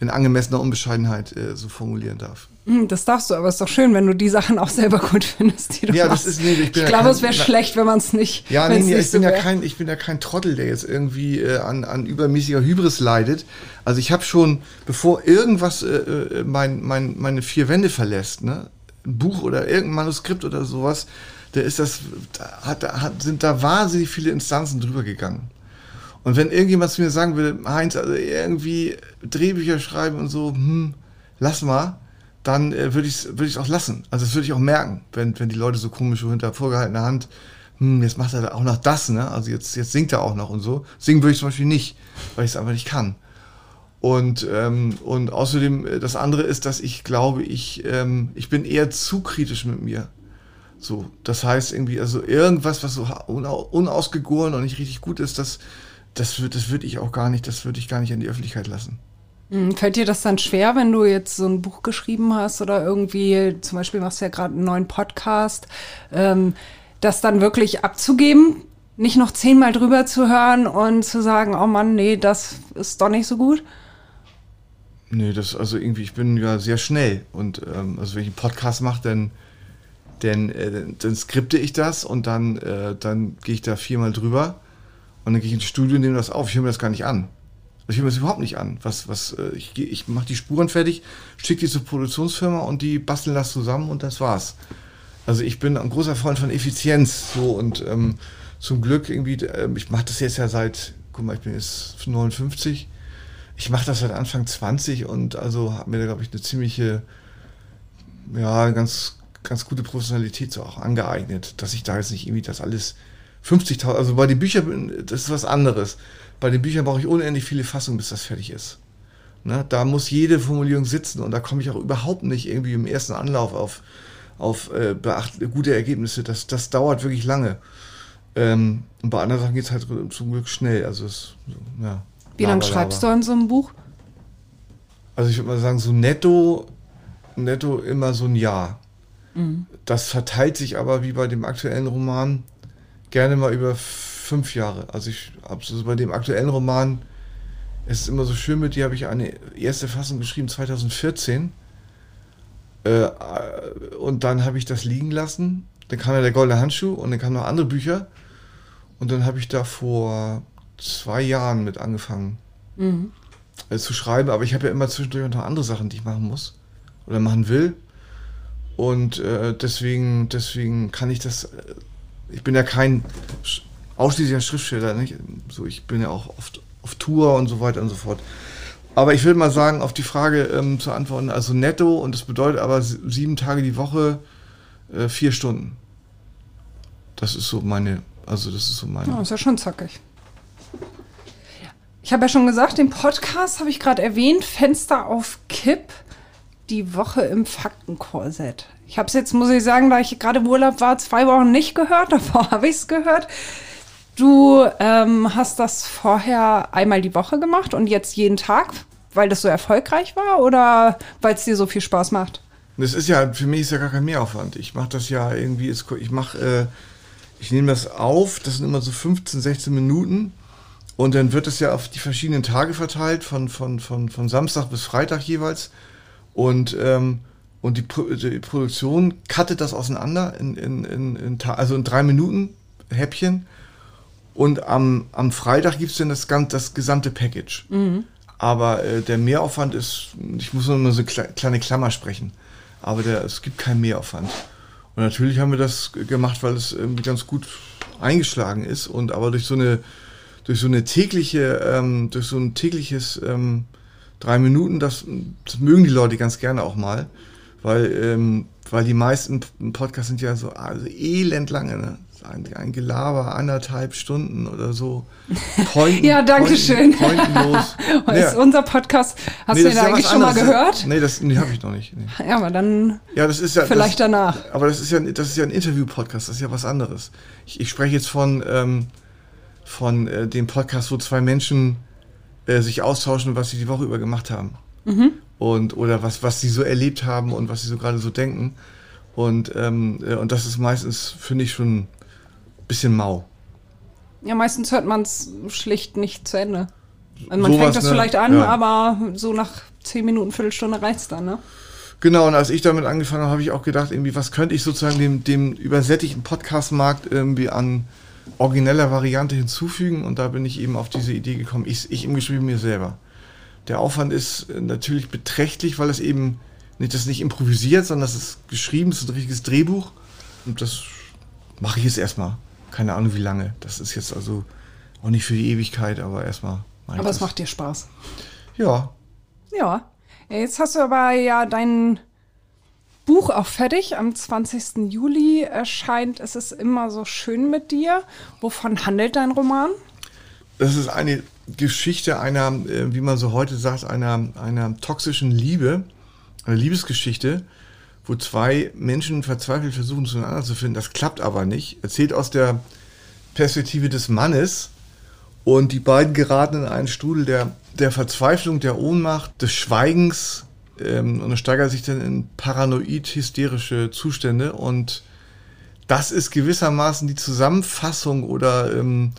S1: in angemessener Unbescheidenheit äh, so formulieren darf.
S3: Hm, das darfst du, aber es ist doch schön, wenn du die Sachen auch selber gut findest, die du
S1: ja,
S3: machst.
S1: Das ist, nee, ich
S3: ich glaube, ja es wäre schlecht, wenn man es nicht.
S1: Ja, nee, nee, ich, bin so ja kein, ich bin ja kein Trottel, der jetzt irgendwie äh, an, an übermäßiger Hybris leidet. Also ich habe schon, bevor irgendwas äh, äh, mein, mein, meine vier Wände verlässt, ne, ein Buch oder irgendein Manuskript oder sowas, da ist das, hat, hat, sind da wahnsinnig viele Instanzen drüber gegangen. Und wenn irgendjemand zu mir sagen würde, Heinz, also irgendwie Drehbücher schreiben und so, hm, lass mal, dann äh, würde ich es würd auch lassen. Also das würde ich auch merken, wenn, wenn die Leute so komisch so hinter vorgehaltener Hand, hm, jetzt macht er auch noch das, ne? Also jetzt, jetzt singt er auch noch und so. Singen würde ich zum Beispiel nicht, weil ich es einfach nicht kann. Und, ähm, und außerdem, äh, das andere ist, dass ich glaube, ich, ähm, ich bin eher zu kritisch mit mir. So, das heißt irgendwie, also irgendwas, was so unausgegoren und nicht richtig gut ist, das, das, das würde ich auch gar nicht, das würde ich gar nicht an die Öffentlichkeit lassen.
S3: Hm, fällt dir das dann schwer, wenn du jetzt so ein Buch geschrieben hast oder irgendwie, zum Beispiel machst du ja gerade einen neuen Podcast, ähm, das dann wirklich abzugeben, nicht noch zehnmal drüber zu hören und zu sagen, oh Mann, nee, das ist doch nicht so gut?
S1: Nee, das, also irgendwie, ich bin ja sehr schnell und ähm, also wenn ich einen Podcast mache, dann, dann, äh, dann skripte ich das und dann, äh, dann gehe ich da viermal drüber und dann gehe ich ins Studio und nehme das auf. Ich höre mir das gar nicht an. Ich höre mir das überhaupt nicht an. Was, was, äh, ich, ich mache die Spuren fertig, schicke die zur Produktionsfirma und die basteln das zusammen und das war's. Also ich bin ein großer Freund von Effizienz so und ähm, zum Glück irgendwie, äh, ich mache das jetzt ja seit, guck mal, ich bin jetzt 59. Ich mache das seit Anfang 20 und also habe mir da, glaube ich, eine ziemliche, ja, ganz, ganz gute Professionalität so auch angeeignet, dass ich da jetzt nicht irgendwie das alles 50.000, also bei den Büchern, das ist was anderes. Bei den Büchern brauche ich unendlich viele Fassungen, bis das fertig ist. Ne? Da muss jede Formulierung sitzen und da komme ich auch überhaupt nicht irgendwie im ersten Anlauf auf, auf äh, gute Ergebnisse. Das, das dauert wirklich lange. Ähm, und bei anderen Sachen geht es halt zum Glück schnell. Also es, ja,
S3: Wie lange schreibst du an so einem Buch?
S1: Also ich würde mal sagen, so netto, netto immer so ein Jahr. Mhm. Das verteilt sich aber wie bei dem aktuellen Roman gerne mal über fünf Jahre. Also ich habe so bei dem aktuellen Roman, es ist immer so schön mit dir, habe ich eine erste Fassung geschrieben 2014. Äh, und dann habe ich das liegen lassen. Dann kam ja der goldene Handschuh und dann kamen noch andere Bücher. Und dann habe ich da vor zwei Jahren mit angefangen mhm. äh, zu schreiben. Aber ich habe ja immer zwischendurch noch andere Sachen, die ich machen muss oder machen will. Und äh, deswegen, deswegen kann ich das. Ich bin ja kein ausschließlich als Schriftsteller, nicht? So, ich bin ja auch oft auf Tour und so weiter und so fort. Aber ich würde mal sagen, auf die Frage ähm, zu antworten, also netto, und das bedeutet aber sieben Tage die Woche, äh, vier Stunden. Das ist so meine, also das ist so meine.
S3: Ja, ist ja schon zackig. Ich habe ja schon gesagt, den Podcast habe ich gerade erwähnt, Fenster auf Kipp, die Woche im Faktenkorsett. Ich habe es jetzt, muss ich sagen, da ich gerade im Urlaub war, zwei Wochen nicht gehört, davor habe ich es gehört. Du ähm, hast das vorher einmal die Woche gemacht und jetzt jeden Tag, weil das so erfolgreich war oder weil es dir so viel Spaß macht?
S1: Das ist ja, für mich ist ja gar kein Mehraufwand. Ich mache das ja irgendwie, ich mache, äh, ich nehme das auf, das sind immer so 15, 16 Minuten und dann wird es ja auf die verschiedenen Tage verteilt, von, von, von, von Samstag bis Freitag jeweils. Und, ähm, und die, die Produktion cuttet das auseinander in, in, in, in, also in drei Minuten Häppchen und am, am Freitag gibt es dann das, das gesamte Package. Mhm. Aber äh, der Mehraufwand ist, ich muss nur so eine kleine Klammer sprechen, aber der, es gibt keinen Mehraufwand. Und natürlich haben wir das gemacht, weil es irgendwie ganz gut eingeschlagen ist und aber durch so eine durch so eine tägliche, ähm, durch so ein tägliches ähm, drei Minuten, das, das mögen die Leute ganz gerne auch mal, weil, ähm, weil die meisten Podcasts sind ja so also elend lange, ne? ein, ein Gelaber, anderthalb Stunden oder so.
S3: Pointen, ja, danke schön.
S1: Pointenlos.
S3: ja. ist unser Podcast. Hast nee, du den ja eigentlich schon mal gehört?
S1: Nee, das nee, habe ich noch nicht. Nee.
S3: Ja, aber dann
S1: ja, das ist ja,
S3: vielleicht
S1: das,
S3: danach.
S1: Aber das ist ja, das ist ja ein Interview-Podcast, das ist ja was anderes. Ich, ich spreche jetzt von, ähm, von äh, dem Podcast, wo zwei Menschen äh, sich austauschen, was sie die Woche über gemacht haben. Mhm. Und, oder was, was sie so erlebt haben und was sie so gerade so denken. Und, ähm, äh, und das ist meistens, finde ich, schon ein bisschen mau.
S3: Ja, meistens hört man es schlicht nicht zu Ende. Also man so fängt das ne? vielleicht an, ja. aber so nach zehn Minuten, Viertelstunde reicht es dann, ne?
S1: Genau, und als ich damit angefangen habe, habe ich auch gedacht, irgendwie, was könnte ich sozusagen dem, dem übersättigten Podcast-Markt irgendwie an origineller Variante hinzufügen und da bin ich eben auf diese Idee gekommen. Ich, ich im mit mir selber. Der Aufwand ist äh, natürlich beträchtlich, weil es eben nicht, das nicht improvisiert, sondern das ist geschrieben, das ist ein richtiges Drehbuch und das mache ich jetzt erstmal. Keine Ahnung wie lange. Das ist jetzt also auch nicht für die Ewigkeit, aber erstmal.
S3: Aber es macht dir Spaß.
S1: Ja.
S3: Ja. Jetzt hast du aber ja deinen Buch auch fertig. Am 20. Juli erscheint Es ist immer so schön mit dir. Wovon handelt dein Roman?
S1: Das ist eine Geschichte einer, äh, wie man so heute sagt, einer, einer toxischen Liebe, eine Liebesgeschichte, wo zwei Menschen verzweifelt versuchen, zueinander zu finden. Das klappt aber nicht. Erzählt aus der Perspektive des Mannes. Und die beiden geraten in einen Strudel der, der Verzweiflung, der Ohnmacht, des Schweigens, ähm, und es steigert sich dann in paranoid-hysterische Zustände und das ist gewissermaßen die Zusammenfassung oder ähm,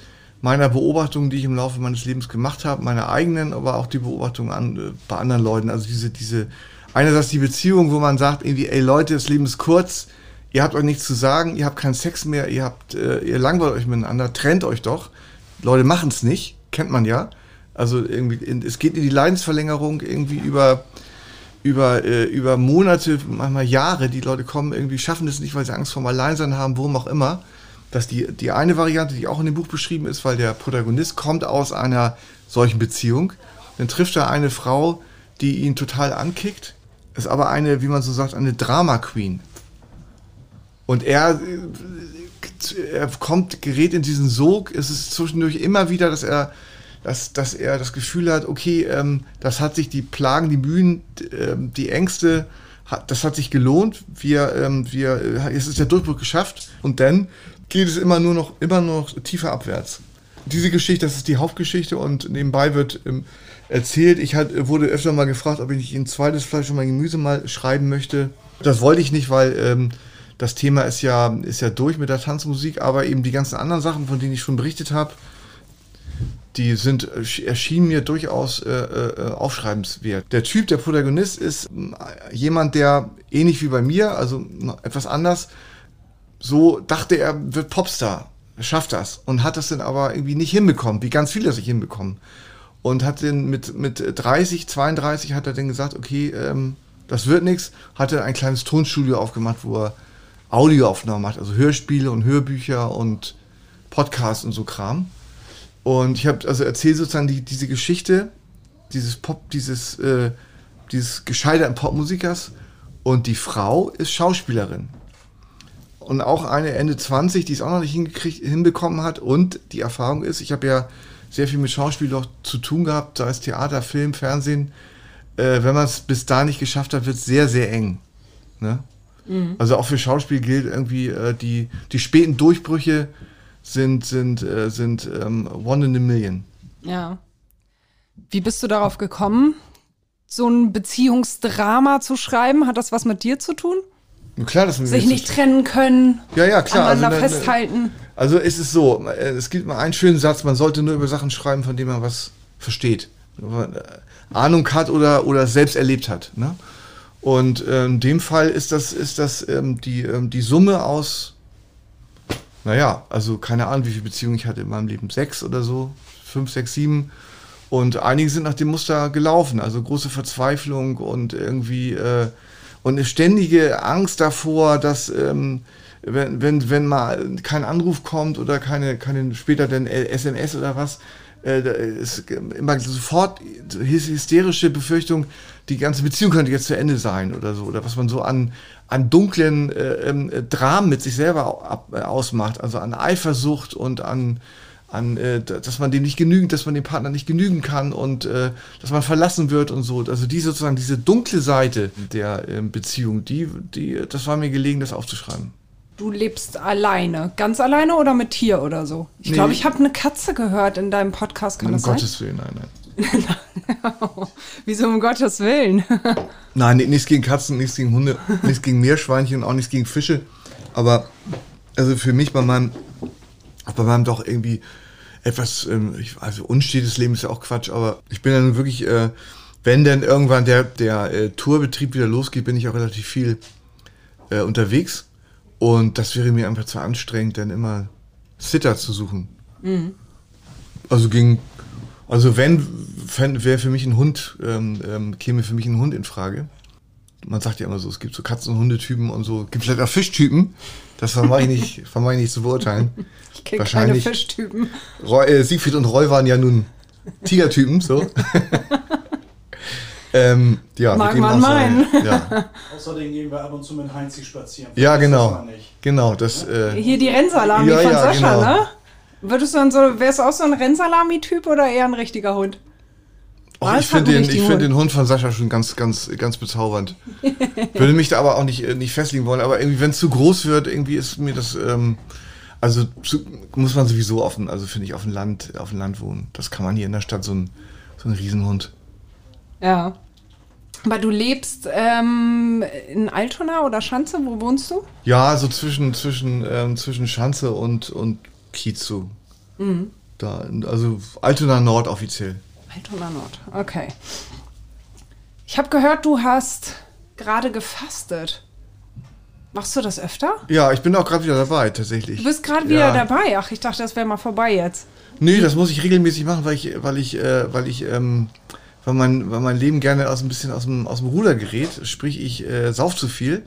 S1: meiner Beobachtungen, die ich im Laufe meines Lebens gemacht habe, meine eigenen, aber auch die Beobachtungen an, äh, bei anderen Leuten. Also diese, diese, einerseits die Beziehung, wo man sagt, irgendwie, ey Leute, das Leben ist kurz, ihr habt euch nichts zu sagen, ihr habt keinen Sex mehr, ihr habt, äh, ihr langweilt euch miteinander, trennt euch doch. Leute machen es nicht, kennt man ja. Also irgendwie, in, es geht in die Leidensverlängerung irgendwie über über, äh, über Monate, manchmal Jahre, die Leute kommen, irgendwie schaffen es nicht, weil sie Angst vor dem Alleinsein haben, worum auch immer. Das ist die, die eine Variante, die auch in dem Buch beschrieben ist, weil der Protagonist kommt aus einer solchen Beziehung. Dann trifft er eine Frau, die ihn total ankickt, ist aber eine, wie man so sagt, eine Drama Queen. Und er, äh, er kommt, gerät in diesen Sog. Es ist zwischendurch immer wieder, dass er dass, dass er das Gefühl hat, okay, ähm, das hat sich die Plagen, die Mühen, ähm, die Ängste, hat, das hat sich gelohnt. Wir, ähm, wir, äh, es ist der Durchbruch geschafft und dann geht es immer nur noch, immer noch tiefer abwärts. Diese Geschichte, das ist die Hauptgeschichte und nebenbei wird ähm, erzählt. Ich hat, wurde öfter mal gefragt, ob ich nicht ein zweites Fleisch und mein Gemüse mal schreiben möchte. Das wollte ich nicht, weil ähm, das Thema ist ja, ist ja durch mit der Tanzmusik, aber eben die ganzen anderen Sachen, von denen ich schon berichtet habe, die sind, erschienen mir durchaus äh, äh, aufschreibenswert. Der Typ, der Protagonist, ist äh, jemand, der ähnlich wie bei mir, also etwas anders, so dachte er, wird Popstar, schafft das und hat das dann aber irgendwie nicht hinbekommen, wie ganz viele sich hinbekommen. Und hat dann mit, mit 30, 32 hat er dann gesagt, okay, ähm, das wird nichts, hat er ein kleines Tonstudio aufgemacht, wo er Audioaufnahmen macht, also Hörspiele und Hörbücher und Podcasts und so Kram. Und ich habe also erzählt sozusagen die, diese Geschichte dieses Pop, dieses, äh, dieses gescheiterten Popmusikers und die Frau ist Schauspielerin. Und auch eine Ende 20, die es auch noch nicht hinbekommen hat. Und die Erfahrung ist, ich habe ja sehr viel mit Schauspiel noch zu tun gehabt, sei es Theater, Film, Fernsehen. Äh, wenn man es bis da nicht geschafft hat, wird es sehr, sehr eng. Ne? Mhm. Also auch für Schauspiel gilt irgendwie äh, die, die späten Durchbrüche sind, sind, äh, sind ähm, one in a million.
S3: Ja. Wie bist du darauf gekommen, so ein Beziehungsdrama zu schreiben? Hat das was mit dir zu tun?
S1: Klar, dass wir
S3: sich nicht trennen können,
S1: ja, ja, klar.
S3: aneinander also, festhalten.
S1: Also ist es so, äh, es gibt mal einen schönen Satz, man sollte nur über Sachen schreiben, von denen man was versteht. Äh, Ahnung hat oder, oder selbst erlebt hat. Ne? Und äh, in dem Fall ist das, ist das ähm, die, ähm, die Summe aus naja, also keine Ahnung, wie viele Beziehungen ich hatte in meinem Leben. Sechs oder so, fünf, sechs, sieben. Und einige sind nach dem Muster gelaufen, also große Verzweiflung und irgendwie äh, und eine ständige Angst davor, dass ähm, wenn, wenn, wenn mal kein Anruf kommt oder keine, keine später denn SMS oder was, äh, ist immer sofort hysterische Befürchtung, die ganze Beziehung könnte jetzt zu Ende sein oder so, oder was man so an, an dunklen äh, äh, Dramen mit sich selber ab, ausmacht, also an Eifersucht und an, an äh, dass man dem nicht genügend, dass man dem Partner nicht genügen kann und äh, dass man verlassen wird und so. Also die sozusagen diese dunkle Seite der äh, Beziehung, die, die, das war mir gelegen, das aufzuschreiben.
S3: Du lebst alleine, ganz alleine oder mit Tier oder so? Ich
S1: Nee.
S3: glaube, ich habe eine Katze gehört in deinem Podcast. Kann
S1: um
S3: das sein?
S1: Gottes Willen, nein, nein.
S3: Wieso um Gottes Willen?
S1: Nein, nichts gegen Katzen, nichts gegen Hunde, nichts gegen Meerschweinchen, auch nichts gegen Fische. Aber also für mich bei meinem, bei meinem doch irgendwie etwas, ähm, ich, also unstetes Leben ist ja auch Quatsch, aber ich bin dann wirklich, äh, wenn denn irgendwann der, der äh, Tourbetrieb wieder losgeht, bin ich auch relativ viel äh, unterwegs. Und das wäre mir einfach zu anstrengend, dann immer Sitter zu suchen. Also ging, also wenn, wenn wäre für mich ein Hund, ähm, ähm, käme für mich ein Hund in Frage. Man sagt ja immer so, es gibt so Katzen- und Hundetypen und so, gibt vielleicht auch Fischtypen. Das vermag ich nicht, vermag ich nicht zu beurteilen.
S3: Ich kenne keine Fischtypen.
S1: Roy, äh, Siegfried und Roy waren ja nun Tigertypen, so. ähm, ja,
S3: Mag man meinen.
S1: Ja,
S4: Außerdem gehen wir ab und zu mit Heinzi spazieren.
S1: ja genau. Genau, das, äh,
S3: Hier die Rennsalami
S1: Ja,
S3: von
S1: ja,
S3: Sascha,
S1: genau.
S3: ne? Würdest du dann so, wärst du auch so ein Rennsalami-Typ oder eher ein richtiger Hund?
S1: Och, ich finde den, ich find den Hund von Sascha schon ganz, ganz, ganz bezaubernd. Würde mich da aber auch nicht, äh, nicht festlegen wollen. Aber irgendwie, wenn es zu groß wird, irgendwie ist mir das, ähm, also zu, muss man sowieso auf dem, also finde ich auf dem Land, auf dem Land wohnen. Das kann man hier in der Stadt so ein, so ein Riesenhund.
S3: Ja. Aber du lebst ähm, in Altona oder Schanze? Wo wohnst du?
S1: Ja, so zwischen, zwischen, ähm, zwischen Schanze und, und Kiez so.
S3: Mhm.
S1: Da, also Altona Nord offiziell.
S3: Altona Nord. Okay. Ich habe gehört, du hast gerade gefastet. Machst du das öfter?
S1: Ja, ich bin auch gerade wieder dabei, tatsächlich.
S3: Du bist gerade wieder
S1: Ja.
S3: dabei. Ach, ich dachte, das wäre mal vorbei jetzt.
S1: Nee, das muss ich regelmäßig machen, weil ich, weil ich, äh, weil ich, ähm, weil mein, weil mein Leben gerne aus ein bisschen aus dem, aus dem Ruder gerät. Sprich, ich äh, sauf zu viel.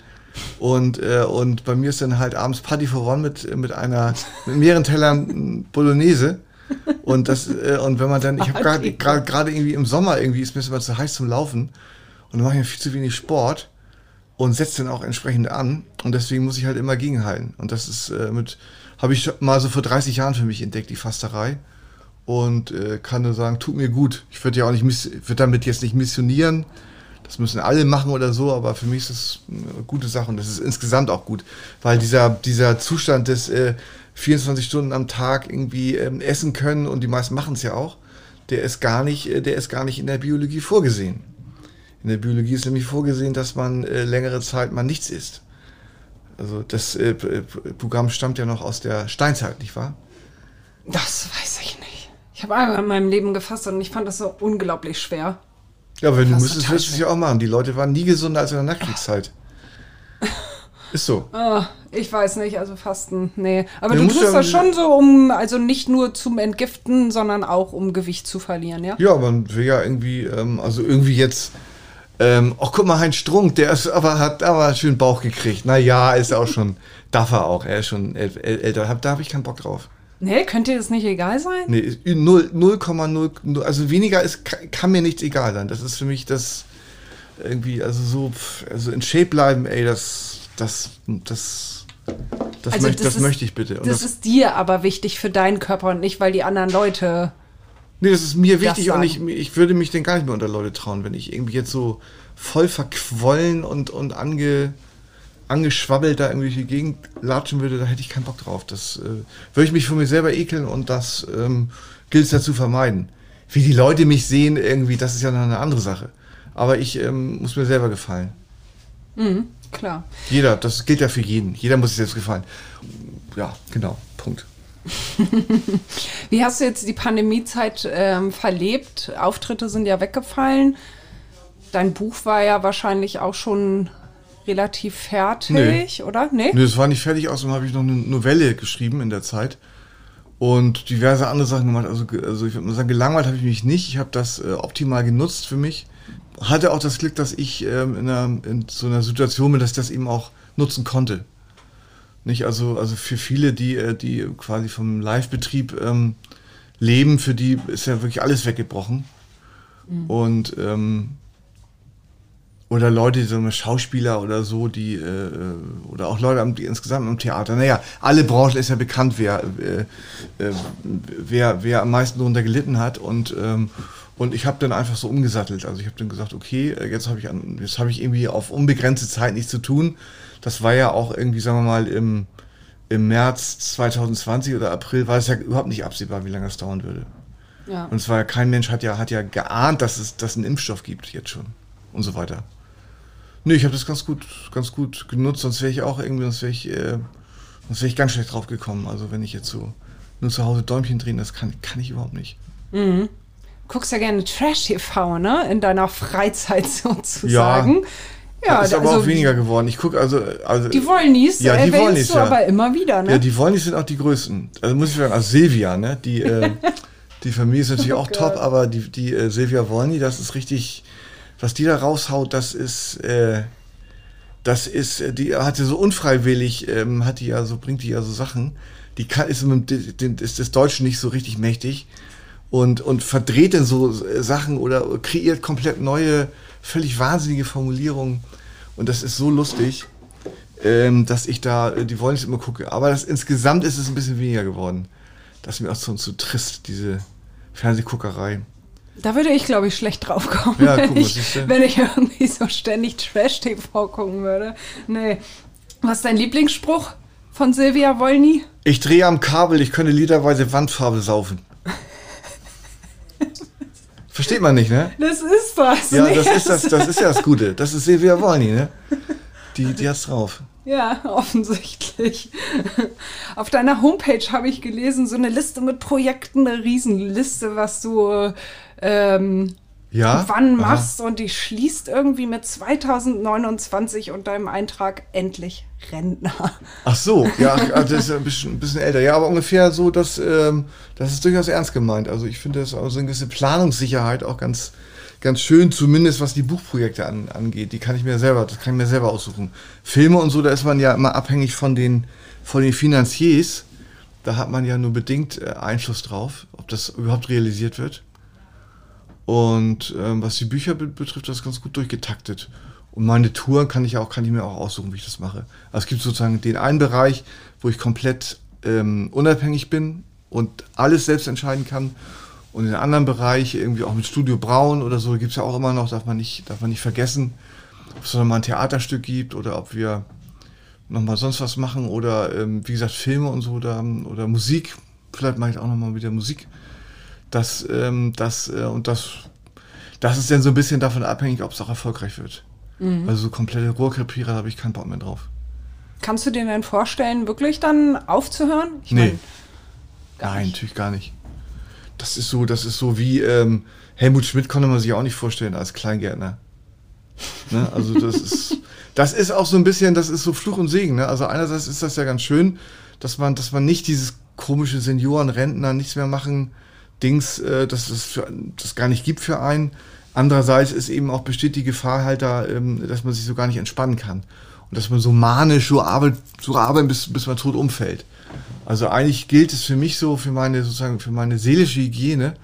S1: Und, äh, und bei mir ist dann halt abends Party for One mit, mit einer, mit mehreren Tellern Bolognese. Und das, äh, und wenn man dann, ich habe gerade irgendwie im Sommer irgendwie ist mir immer zu heiß zum Laufen. Und dann mache ich viel zu wenig Sport und setzt dann auch entsprechend an. Und deswegen muss ich halt immer gegenhalten. Und das ist äh, mit, habe ich mal so vor 30 Jahren für mich entdeckt, die Fasterei. Und äh, kann nur sagen, tut mir gut. Ich würde ja auch nicht, würde damit jetzt nicht missionieren. Das müssen alle machen oder so, aber für mich ist das eine gute Sache und das ist insgesamt auch gut, weil dieser, dieser Zustand des äh, 24 Stunden am Tag irgendwie ähm, essen können und die meisten machen es ja auch, der ist gar nicht, äh, der ist gar nicht in der Biologie vorgesehen. In der Biologie ist nämlich vorgesehen, dass man äh, längere Zeit mal nichts isst. Also das äh, P- Programm stammt ja noch aus der Steinzeit, nicht wahr?
S3: Das weiß ich nicht. Ich habe einmal in meinem Leben gefastet und ich fand das so unglaublich schwer.
S1: Ja, wenn du müsstest, wirst du es ja auch machen. Die Leute waren nie gesünder als in der Nachkriegszeit. Ist so.
S3: Ah, ich weiß nicht, also Fasten, nee. Aber
S1: Du
S3: du,
S1: musst
S3: tust
S1: ja-
S3: das schon so, um, also nicht nur zum Entgiften, sondern auch um Gewicht zu verlieren, ja?
S1: Ja, man will ja irgendwie, ähm, also irgendwie jetzt, ähm, ach guck mal, Heinz Strunk, der ist aber, hat aber schön Bauch gekriegt. Na ja, ist auch schon, darf er auch, er ist schon äl äl älter, da habe ich keinen Bock drauf.
S3: Nee, könnte das nicht egal sein?
S1: Nee, ist 0, 0,0, also weniger ist, kann, mir nichts egal sein. Das ist für mich das, irgendwie, also so, also in Shape bleiben, ey, das, das, das, das,
S3: Also
S1: möcht,
S3: das
S1: das
S3: ist-
S1: möchte ich bitte. Und
S3: Das ist dir aber wichtig für deinen Körper und nicht, weil die anderen Leute.
S1: Nee, das ist mir wichtig
S3: Das
S1: und ich, ich würde mich denn gar nicht mehr unter Leute trauen, wenn ich irgendwie jetzt so voll verquollen und, und ange, angeschwabbelt da irgendwie die Gegend latschen würde, da hätte ich keinen Bock drauf. Das äh, würde ich mich von mir selber ekeln und das ähm, gilt es ja zu vermeiden. Wie die Leute mich sehen, irgendwie, das ist ja noch eine andere Sache. Aber ich ähm, muss mir selber gefallen.
S3: Klar.
S1: Jeder, das gilt ja für jeden. Jeder muss sich selbst gefallen. Ja, genau. Punkt.
S3: Wie hast du jetzt die Pandemiezeit ähm, verlebt? Auftritte sind ja weggefallen. Dein Buch war ja wahrscheinlich auch schon relativ fertig, oder? Nee?
S1: Nee, das war nicht fertig, außerdem habe ich noch eine Novelle geschrieben in der Zeit. und diverse andere Sachen gemacht. Also, also ich würde mal sagen, gelangweilt habe ich mich nicht. Ich habe das äh, optimal genutzt für mich. Hatte auch das Glück, dass ich ähm, in, einer, in so einer Situation bin, dass ich das eben auch nutzen konnte. Nicht? Also, also für viele, die, äh, die quasi vom Live-Betrieb ähm, leben, für die ist ja wirklich alles weggebrochen. Mhm. Und ähm, oder Leute, so Schauspieler oder so, die äh, oder auch Leute die insgesamt im Theater. Naja, alle Branchen ist ja bekannt, wer äh, äh, wer wer am meisten darunter gelitten hat und ähm, und ich habe dann einfach so umgesattelt. Also ich habe dann gesagt, okay, jetzt habe ich an, jetzt habe ich irgendwie auf unbegrenzte Zeit nichts zu tun. Das war ja auch irgendwie, sagen wir mal, im, im März 2020 oder April war es ja überhaupt nicht absehbar, wie lange das dauern würde. Ja. Und es war ja kein Mensch hat ja hat ja geahnt, dass es dass einen Impfstoff gibt jetzt schon und so weiter. Nee, ich habe das ganz gut, ganz gut genutzt, sonst wäre ich auch irgendwie, sonst wäre ich, äh, sonst wäre ich ganz schlecht drauf gekommen. Also wenn ich jetzt so nur zu Hause Däumchen drehen, das kann, kann ich überhaupt nicht.
S3: Mhm. Guckst ja gerne Trash-TV, ne? In deiner Freizeit sozusagen.
S1: Ja. Ja, ist aber also, auch weniger geworden. Ich gucke also, also.
S3: Die Wollnies, ja, die Wollnies, du ja. aber immer wieder, ne?
S1: Ja, die Wollnies sind auch die größten. Also muss ich sagen, also Silvia, ne? Die, äh, die Familie ist natürlich oh auch Gott. top, aber die, die äh, Silvia Wollny, das ist richtig, was die da raushaut, das ist, äh, das ist, äh, die hatte so unfreiwillig, ähm, hat die ja so, bringt die ja so Sachen, die kann, ist, ist das Deutsche nicht so richtig mächtig und, und verdreht dann so äh, Sachen oder kreiert komplett neue, völlig wahnsinnige Formulierungen und das ist so lustig, ähm, dass ich da, äh, die wollen nicht immer gucke, aber das, insgesamt ist es ein bisschen weniger geworden. Das ist mir auch so, so trist, diese Fernsehguckerei.
S3: Da würde ich, glaube ich, schlecht drauf kommen, ja, wenn, guck, ich, wenn ich irgendwie so ständig Trash-TV gucken würde. Nee. Was ist dein Lieblingsspruch von Silvia Wolny?
S1: Ich drehe am Kabel, ich könnte literweise Wandfarbe saufen. Versteht man nicht, ne?
S3: Das ist was.
S1: Ja, das ist das, das ist ja das Gute. Das ist Silvia Wolny, ne? Die, die hat's drauf.
S3: Ja, offensichtlich. Auf deiner Homepage habe ich gelesen, so eine Liste mit Projekten, eine Riesenliste, was du ähm, ja? wann machst Aha. und die schließt irgendwie mit 2029 und deinem Eintrag endlich Rentner.
S1: Ach so, ja, also das ist ein bisschen, ein bisschen älter. Ja, aber ungefähr so, dass ähm, das ist durchaus ernst gemeint. Also ich finde das also eine gewisse Planungssicherheit auch ganz, ganz schön, zumindest was die Buchprojekte an, angeht. Die kann ich mir selber, das kann ich mir selber aussuchen. Filme und so, da ist man ja immer abhängig von den, von den Finanziers. Da hat man ja nur bedingt äh, Einfluss drauf, ob das überhaupt realisiert wird. Und ähm, was die Bücher betrifft, das ist ganz gut durchgetaktet. Und meine Touren kann ich auch, kann ich mir auch aussuchen, wie ich das mache. Also es gibt sozusagen den einen Bereich, wo ich komplett ähm, unabhängig bin und alles selbst entscheiden kann. Und den anderen Bereich, irgendwie auch mit Studio Braun oder so, gibt es ja auch immer noch, darf man nicht, darf man nicht vergessen, ob es nochmal ein Theaterstück gibt oder ob wir nochmal sonst was machen oder ähm, wie gesagt Filme und so oder, oder Musik. Vielleicht mache ich auch nochmal wieder Musik. Das, ähm, das, äh, und das, das ist dann so ein bisschen davon abhängig, ob es auch erfolgreich wird. Mhm. Also so komplette Rohrkrepierer habe ich keinen Bock mehr drauf.
S3: Kannst du dir denn vorstellen, wirklich dann aufzuhören?
S1: Ich nee. Mein, Nein, nicht. natürlich gar nicht. Das ist so, das ist so wie ähm, Helmut Schmidt konnte man sich auch nicht vorstellen als Kleingärtner. ne? Also das ist, das ist auch so ein bisschen, das ist so Fluch und Segen. Ne? Also einerseits ist das ja ganz schön, dass man, dass man nicht dieses komische Seniorenrentner nichts mehr machen Dings, äh, dass es für, das gar nicht gibt für einen. Andererseits ist eben auch besteht die Gefahr halt da, ähm, dass man sich so gar nicht entspannen kann. Und dass man so manisch so arbeitet, so arbeitet bis, bis man tot umfällt. Also eigentlich gilt es für mich so, für meine, sozusagen, für meine seelische Hygiene,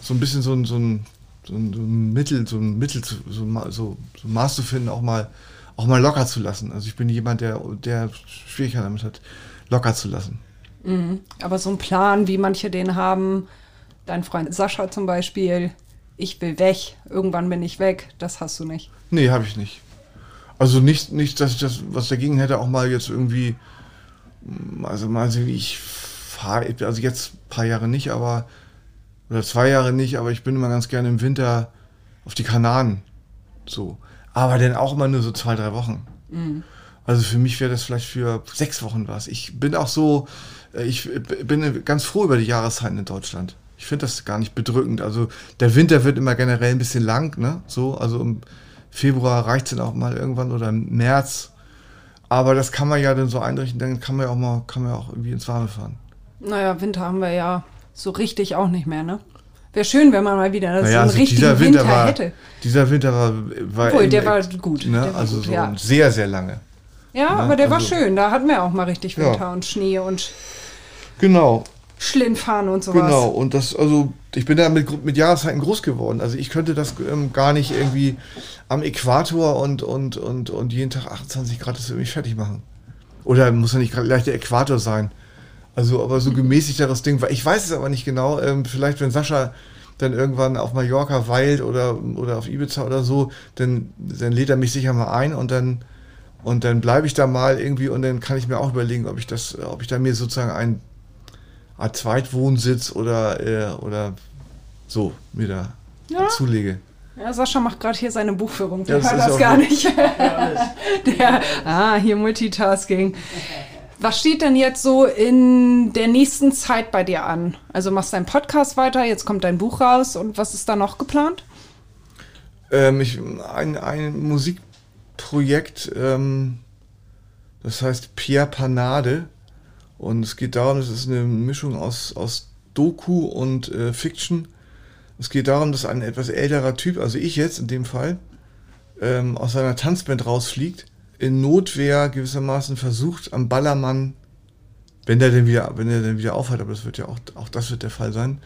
S1: so ein bisschen so ein, so ein, so ein, Mittel, so ein Mittel, zu, so, so, so Maß zu finden, auch mal, auch mal locker zu lassen. Also ich bin jemand, der, der Schwierigkeiten damit hat, locker zu lassen.
S3: Mhm. Aber so ein Plan, wie manche den haben, dein Freund Sascha zum Beispiel, ich will weg, irgendwann bin ich weg, das hast du nicht.
S1: Nee, habe ich nicht. Also nicht, nicht, dass ich das was dagegen hätte, auch mal jetzt irgendwie, also mal also ich fahre, also jetzt ein paar Jahre nicht, aber, oder zwei Jahre nicht, aber ich bin immer ganz gerne im Winter auf die Kanaren. So. Aber dann auch immer nur so zwei, drei Wochen. Mhm. Also für mich wäre das vielleicht für sechs Wochen was. Ich bin auch so, äh, ich bin ganz froh über die Jahreszeiten in Deutschland. Ich finde das gar nicht bedrückend. Also der Winter wird immer generell ein bisschen lang, ne? So, also im Februar reicht es dann auch mal irgendwann oder im März. Aber das kann man ja dann so einrichten, dann kann man ja auch mal, kann man ja auch irgendwie ins Warme fahren.
S3: Naja, Winter haben wir ja so richtig auch nicht mehr, ne? Wäre schön, wenn man mal wieder so
S1: Naja,
S3: einen
S1: also
S3: richtigen Winter,
S1: Winter, war,
S3: hätte.
S1: dieser Winter war, war
S3: Obwohl, der war gut,
S1: Ne?
S3: der war
S1: also
S3: gut,
S1: so
S3: ja.
S1: sehr, sehr lange.
S3: Ja,
S1: Ne,
S3: aber der war
S1: also-
S3: schön. Da hatten wir auch mal richtig
S1: Ja.
S3: Winter und Schnee und
S1: Genau,
S3: Schlittenfahren und sowas.
S1: genau. Und das, also ich bin da mit, mit Jahreszeiten groß geworden. Also ich könnte das ähm, gar nicht irgendwie am Äquator und, und, und, und jeden Tag 28 Grad das irgendwie fertig machen. Oder muss ja nicht gleich der Äquator sein. Also, aber so gemäßigteres Ding, weil ich weiß es aber nicht genau. Ähm, vielleicht, wenn Sascha dann irgendwann auf Mallorca weilt oder, oder auf Ibiza oder so, dann, dann lädt er mich sicher mal ein und dann, und dann bleibe ich da mal irgendwie und dann kann ich mir auch überlegen, ob ich das, ob ich da mir sozusagen ein Art Zweitwohnsitz oder, äh, oder so mir da
S3: Ja.
S1: zulege.
S3: Ja, Sascha macht gerade hier seine Buchführung.
S1: Ja,
S3: Wir
S1: das
S3: gar
S1: gut.
S3: nicht. Der, ah, hier Multitasking. Was steht denn jetzt so in der nächsten Zeit bei dir an? Also machst deinen Podcast weiter, jetzt kommt dein Buch raus und was ist da noch geplant?
S1: Ähm, ich, ein, ein Musikprojekt, ähm, das heißt Pierre Panade. Und es geht darum, das ist eine Mischung aus, aus Doku und äh, Fiction. Es geht darum, dass ein etwas älterer Typ, also ich jetzt in dem Fall, ähm, aus seiner Tanzband rausfliegt, in Notwehr gewissermaßen versucht, am Ballermann, wenn der denn wieder, wenn er denn wieder aufhört, aber das wird ja auch, auch das wird der Fall sein,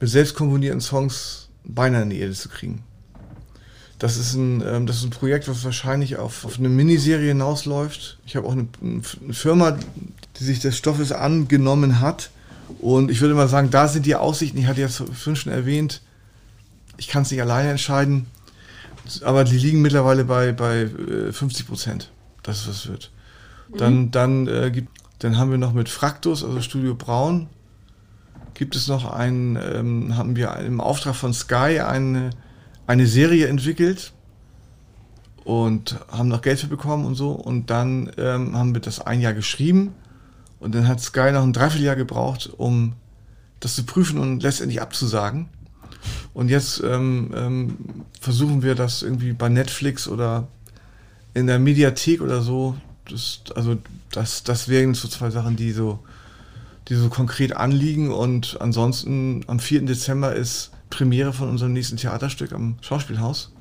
S1: mit selbst komponierten Songs beinahe in die Erde zu kriegen. Das ist ein, ähm, das ist ein Projekt, was wahrscheinlich auf, auf eine Miniserie hinausläuft. Ich habe auch eine, eine Firma, die sich des Stoffes angenommen hat. Und ich würde mal sagen, da sind die Aussichten, ich hatte ja vorhin schon erwähnt, ich kann es nicht alleine entscheiden, aber die liegen mittlerweile bei, bei äh, 50 Prozent, dass es was wird. Dann, dann, äh, gibt, dann haben wir noch mit Fraktus, also Studio Braun, gibt es noch einen, ähm, haben wir im Auftrag von Sky eine, eine Serie entwickelt und haben noch Geld für bekommen und so. Und dann ähm, haben wir das ein Jahr geschrieben und dann hat Sky noch ein Dreivierteljahr gebraucht, um das zu prüfen und letztendlich abzusagen. Und jetzt ähm, ähm, versuchen wir das irgendwie bei Netflix oder in der Mediathek oder so. Das, also das, das wären so zwei Sachen, die so, die so konkret anliegen. Und ansonsten am 4. Dezember ist Premiere von unserem nächsten Theaterstück am Schauspielhaus.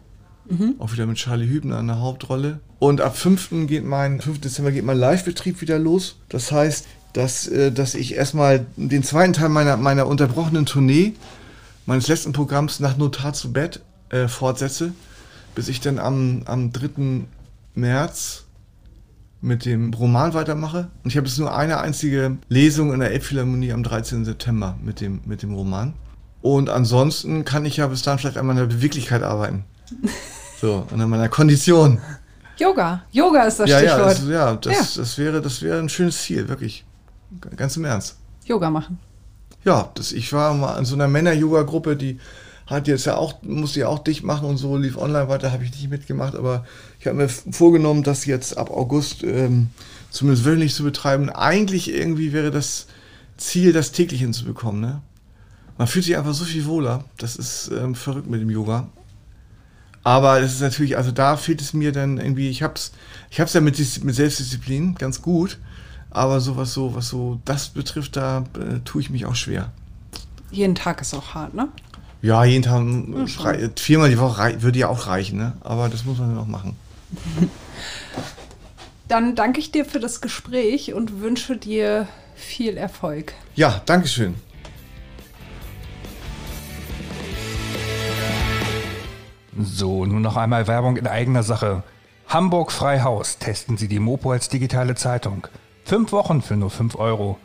S1: Auch wieder mit Charlie Hübner in der Hauptrolle. Und ab 5. geht mein, 5. Dezember geht mein Live-Betrieb wieder los. Das heißt, dass, äh, dass ich erstmal den zweiten Teil meiner, meiner unterbrochenen Tournee, meines letzten Programms nach Notar zu Bett äh, fortsetze, bis ich dann am, am 3. März mit dem Roman weitermache. Und ich habe jetzt nur eine einzige Lesung in der Elbphilharmonie am 13. September mit dem, mit dem Roman. Und ansonsten kann ich ja bis dahin vielleicht an meiner Beweglichkeit arbeiten. So, und an meiner Kondition.
S3: Yoga. Yoga ist das
S1: Ja, ja,
S3: Stichwort.
S1: das, ja, das, das wäre, das wäre ein schönes Ziel, wirklich. Ganz im Ernst.
S3: Yoga machen.
S1: Ja, das, ich war mal in so einer Männer-Yoga-Gruppe, die hat jetzt ja auch, musste ja auch dicht machen und so, lief online weiter, habe ich nicht mitgemacht, aber ich habe mir vorgenommen, das jetzt ab August ähm, zumindest wöchentlich zu betreiben. Eigentlich irgendwie wäre das Ziel, das täglich hinzubekommen. Ne? Man fühlt sich einfach so viel wohler. Das ist ähm, verrückt mit dem Yoga. Aber es ist natürlich, also da fehlt es mir dann irgendwie, ich hab's, ich hab's ja mit, mit Selbstdisziplin ganz gut, aber so was so, was so das betrifft, da äh, tue ich mich auch schwer.
S3: Jeden Tag ist auch hart, ne?
S1: Ja, jeden Tag äh, rei- viermal die Woche würde ja auch reichen, ne? Aber das muss man dann auch machen.
S3: Dann danke ich dir für das Gespräch und wünsche dir viel Erfolg.
S1: Ja, Dankeschön.
S2: So, nun noch einmal Werbung in eigener Sache. Hamburg Freihaus testen Sie die Mopo als digitale Zeitung. Fünf Wochen für nur 5 Euro.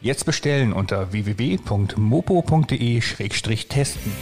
S2: Jetzt bestellen unter www.mopo.de-testen.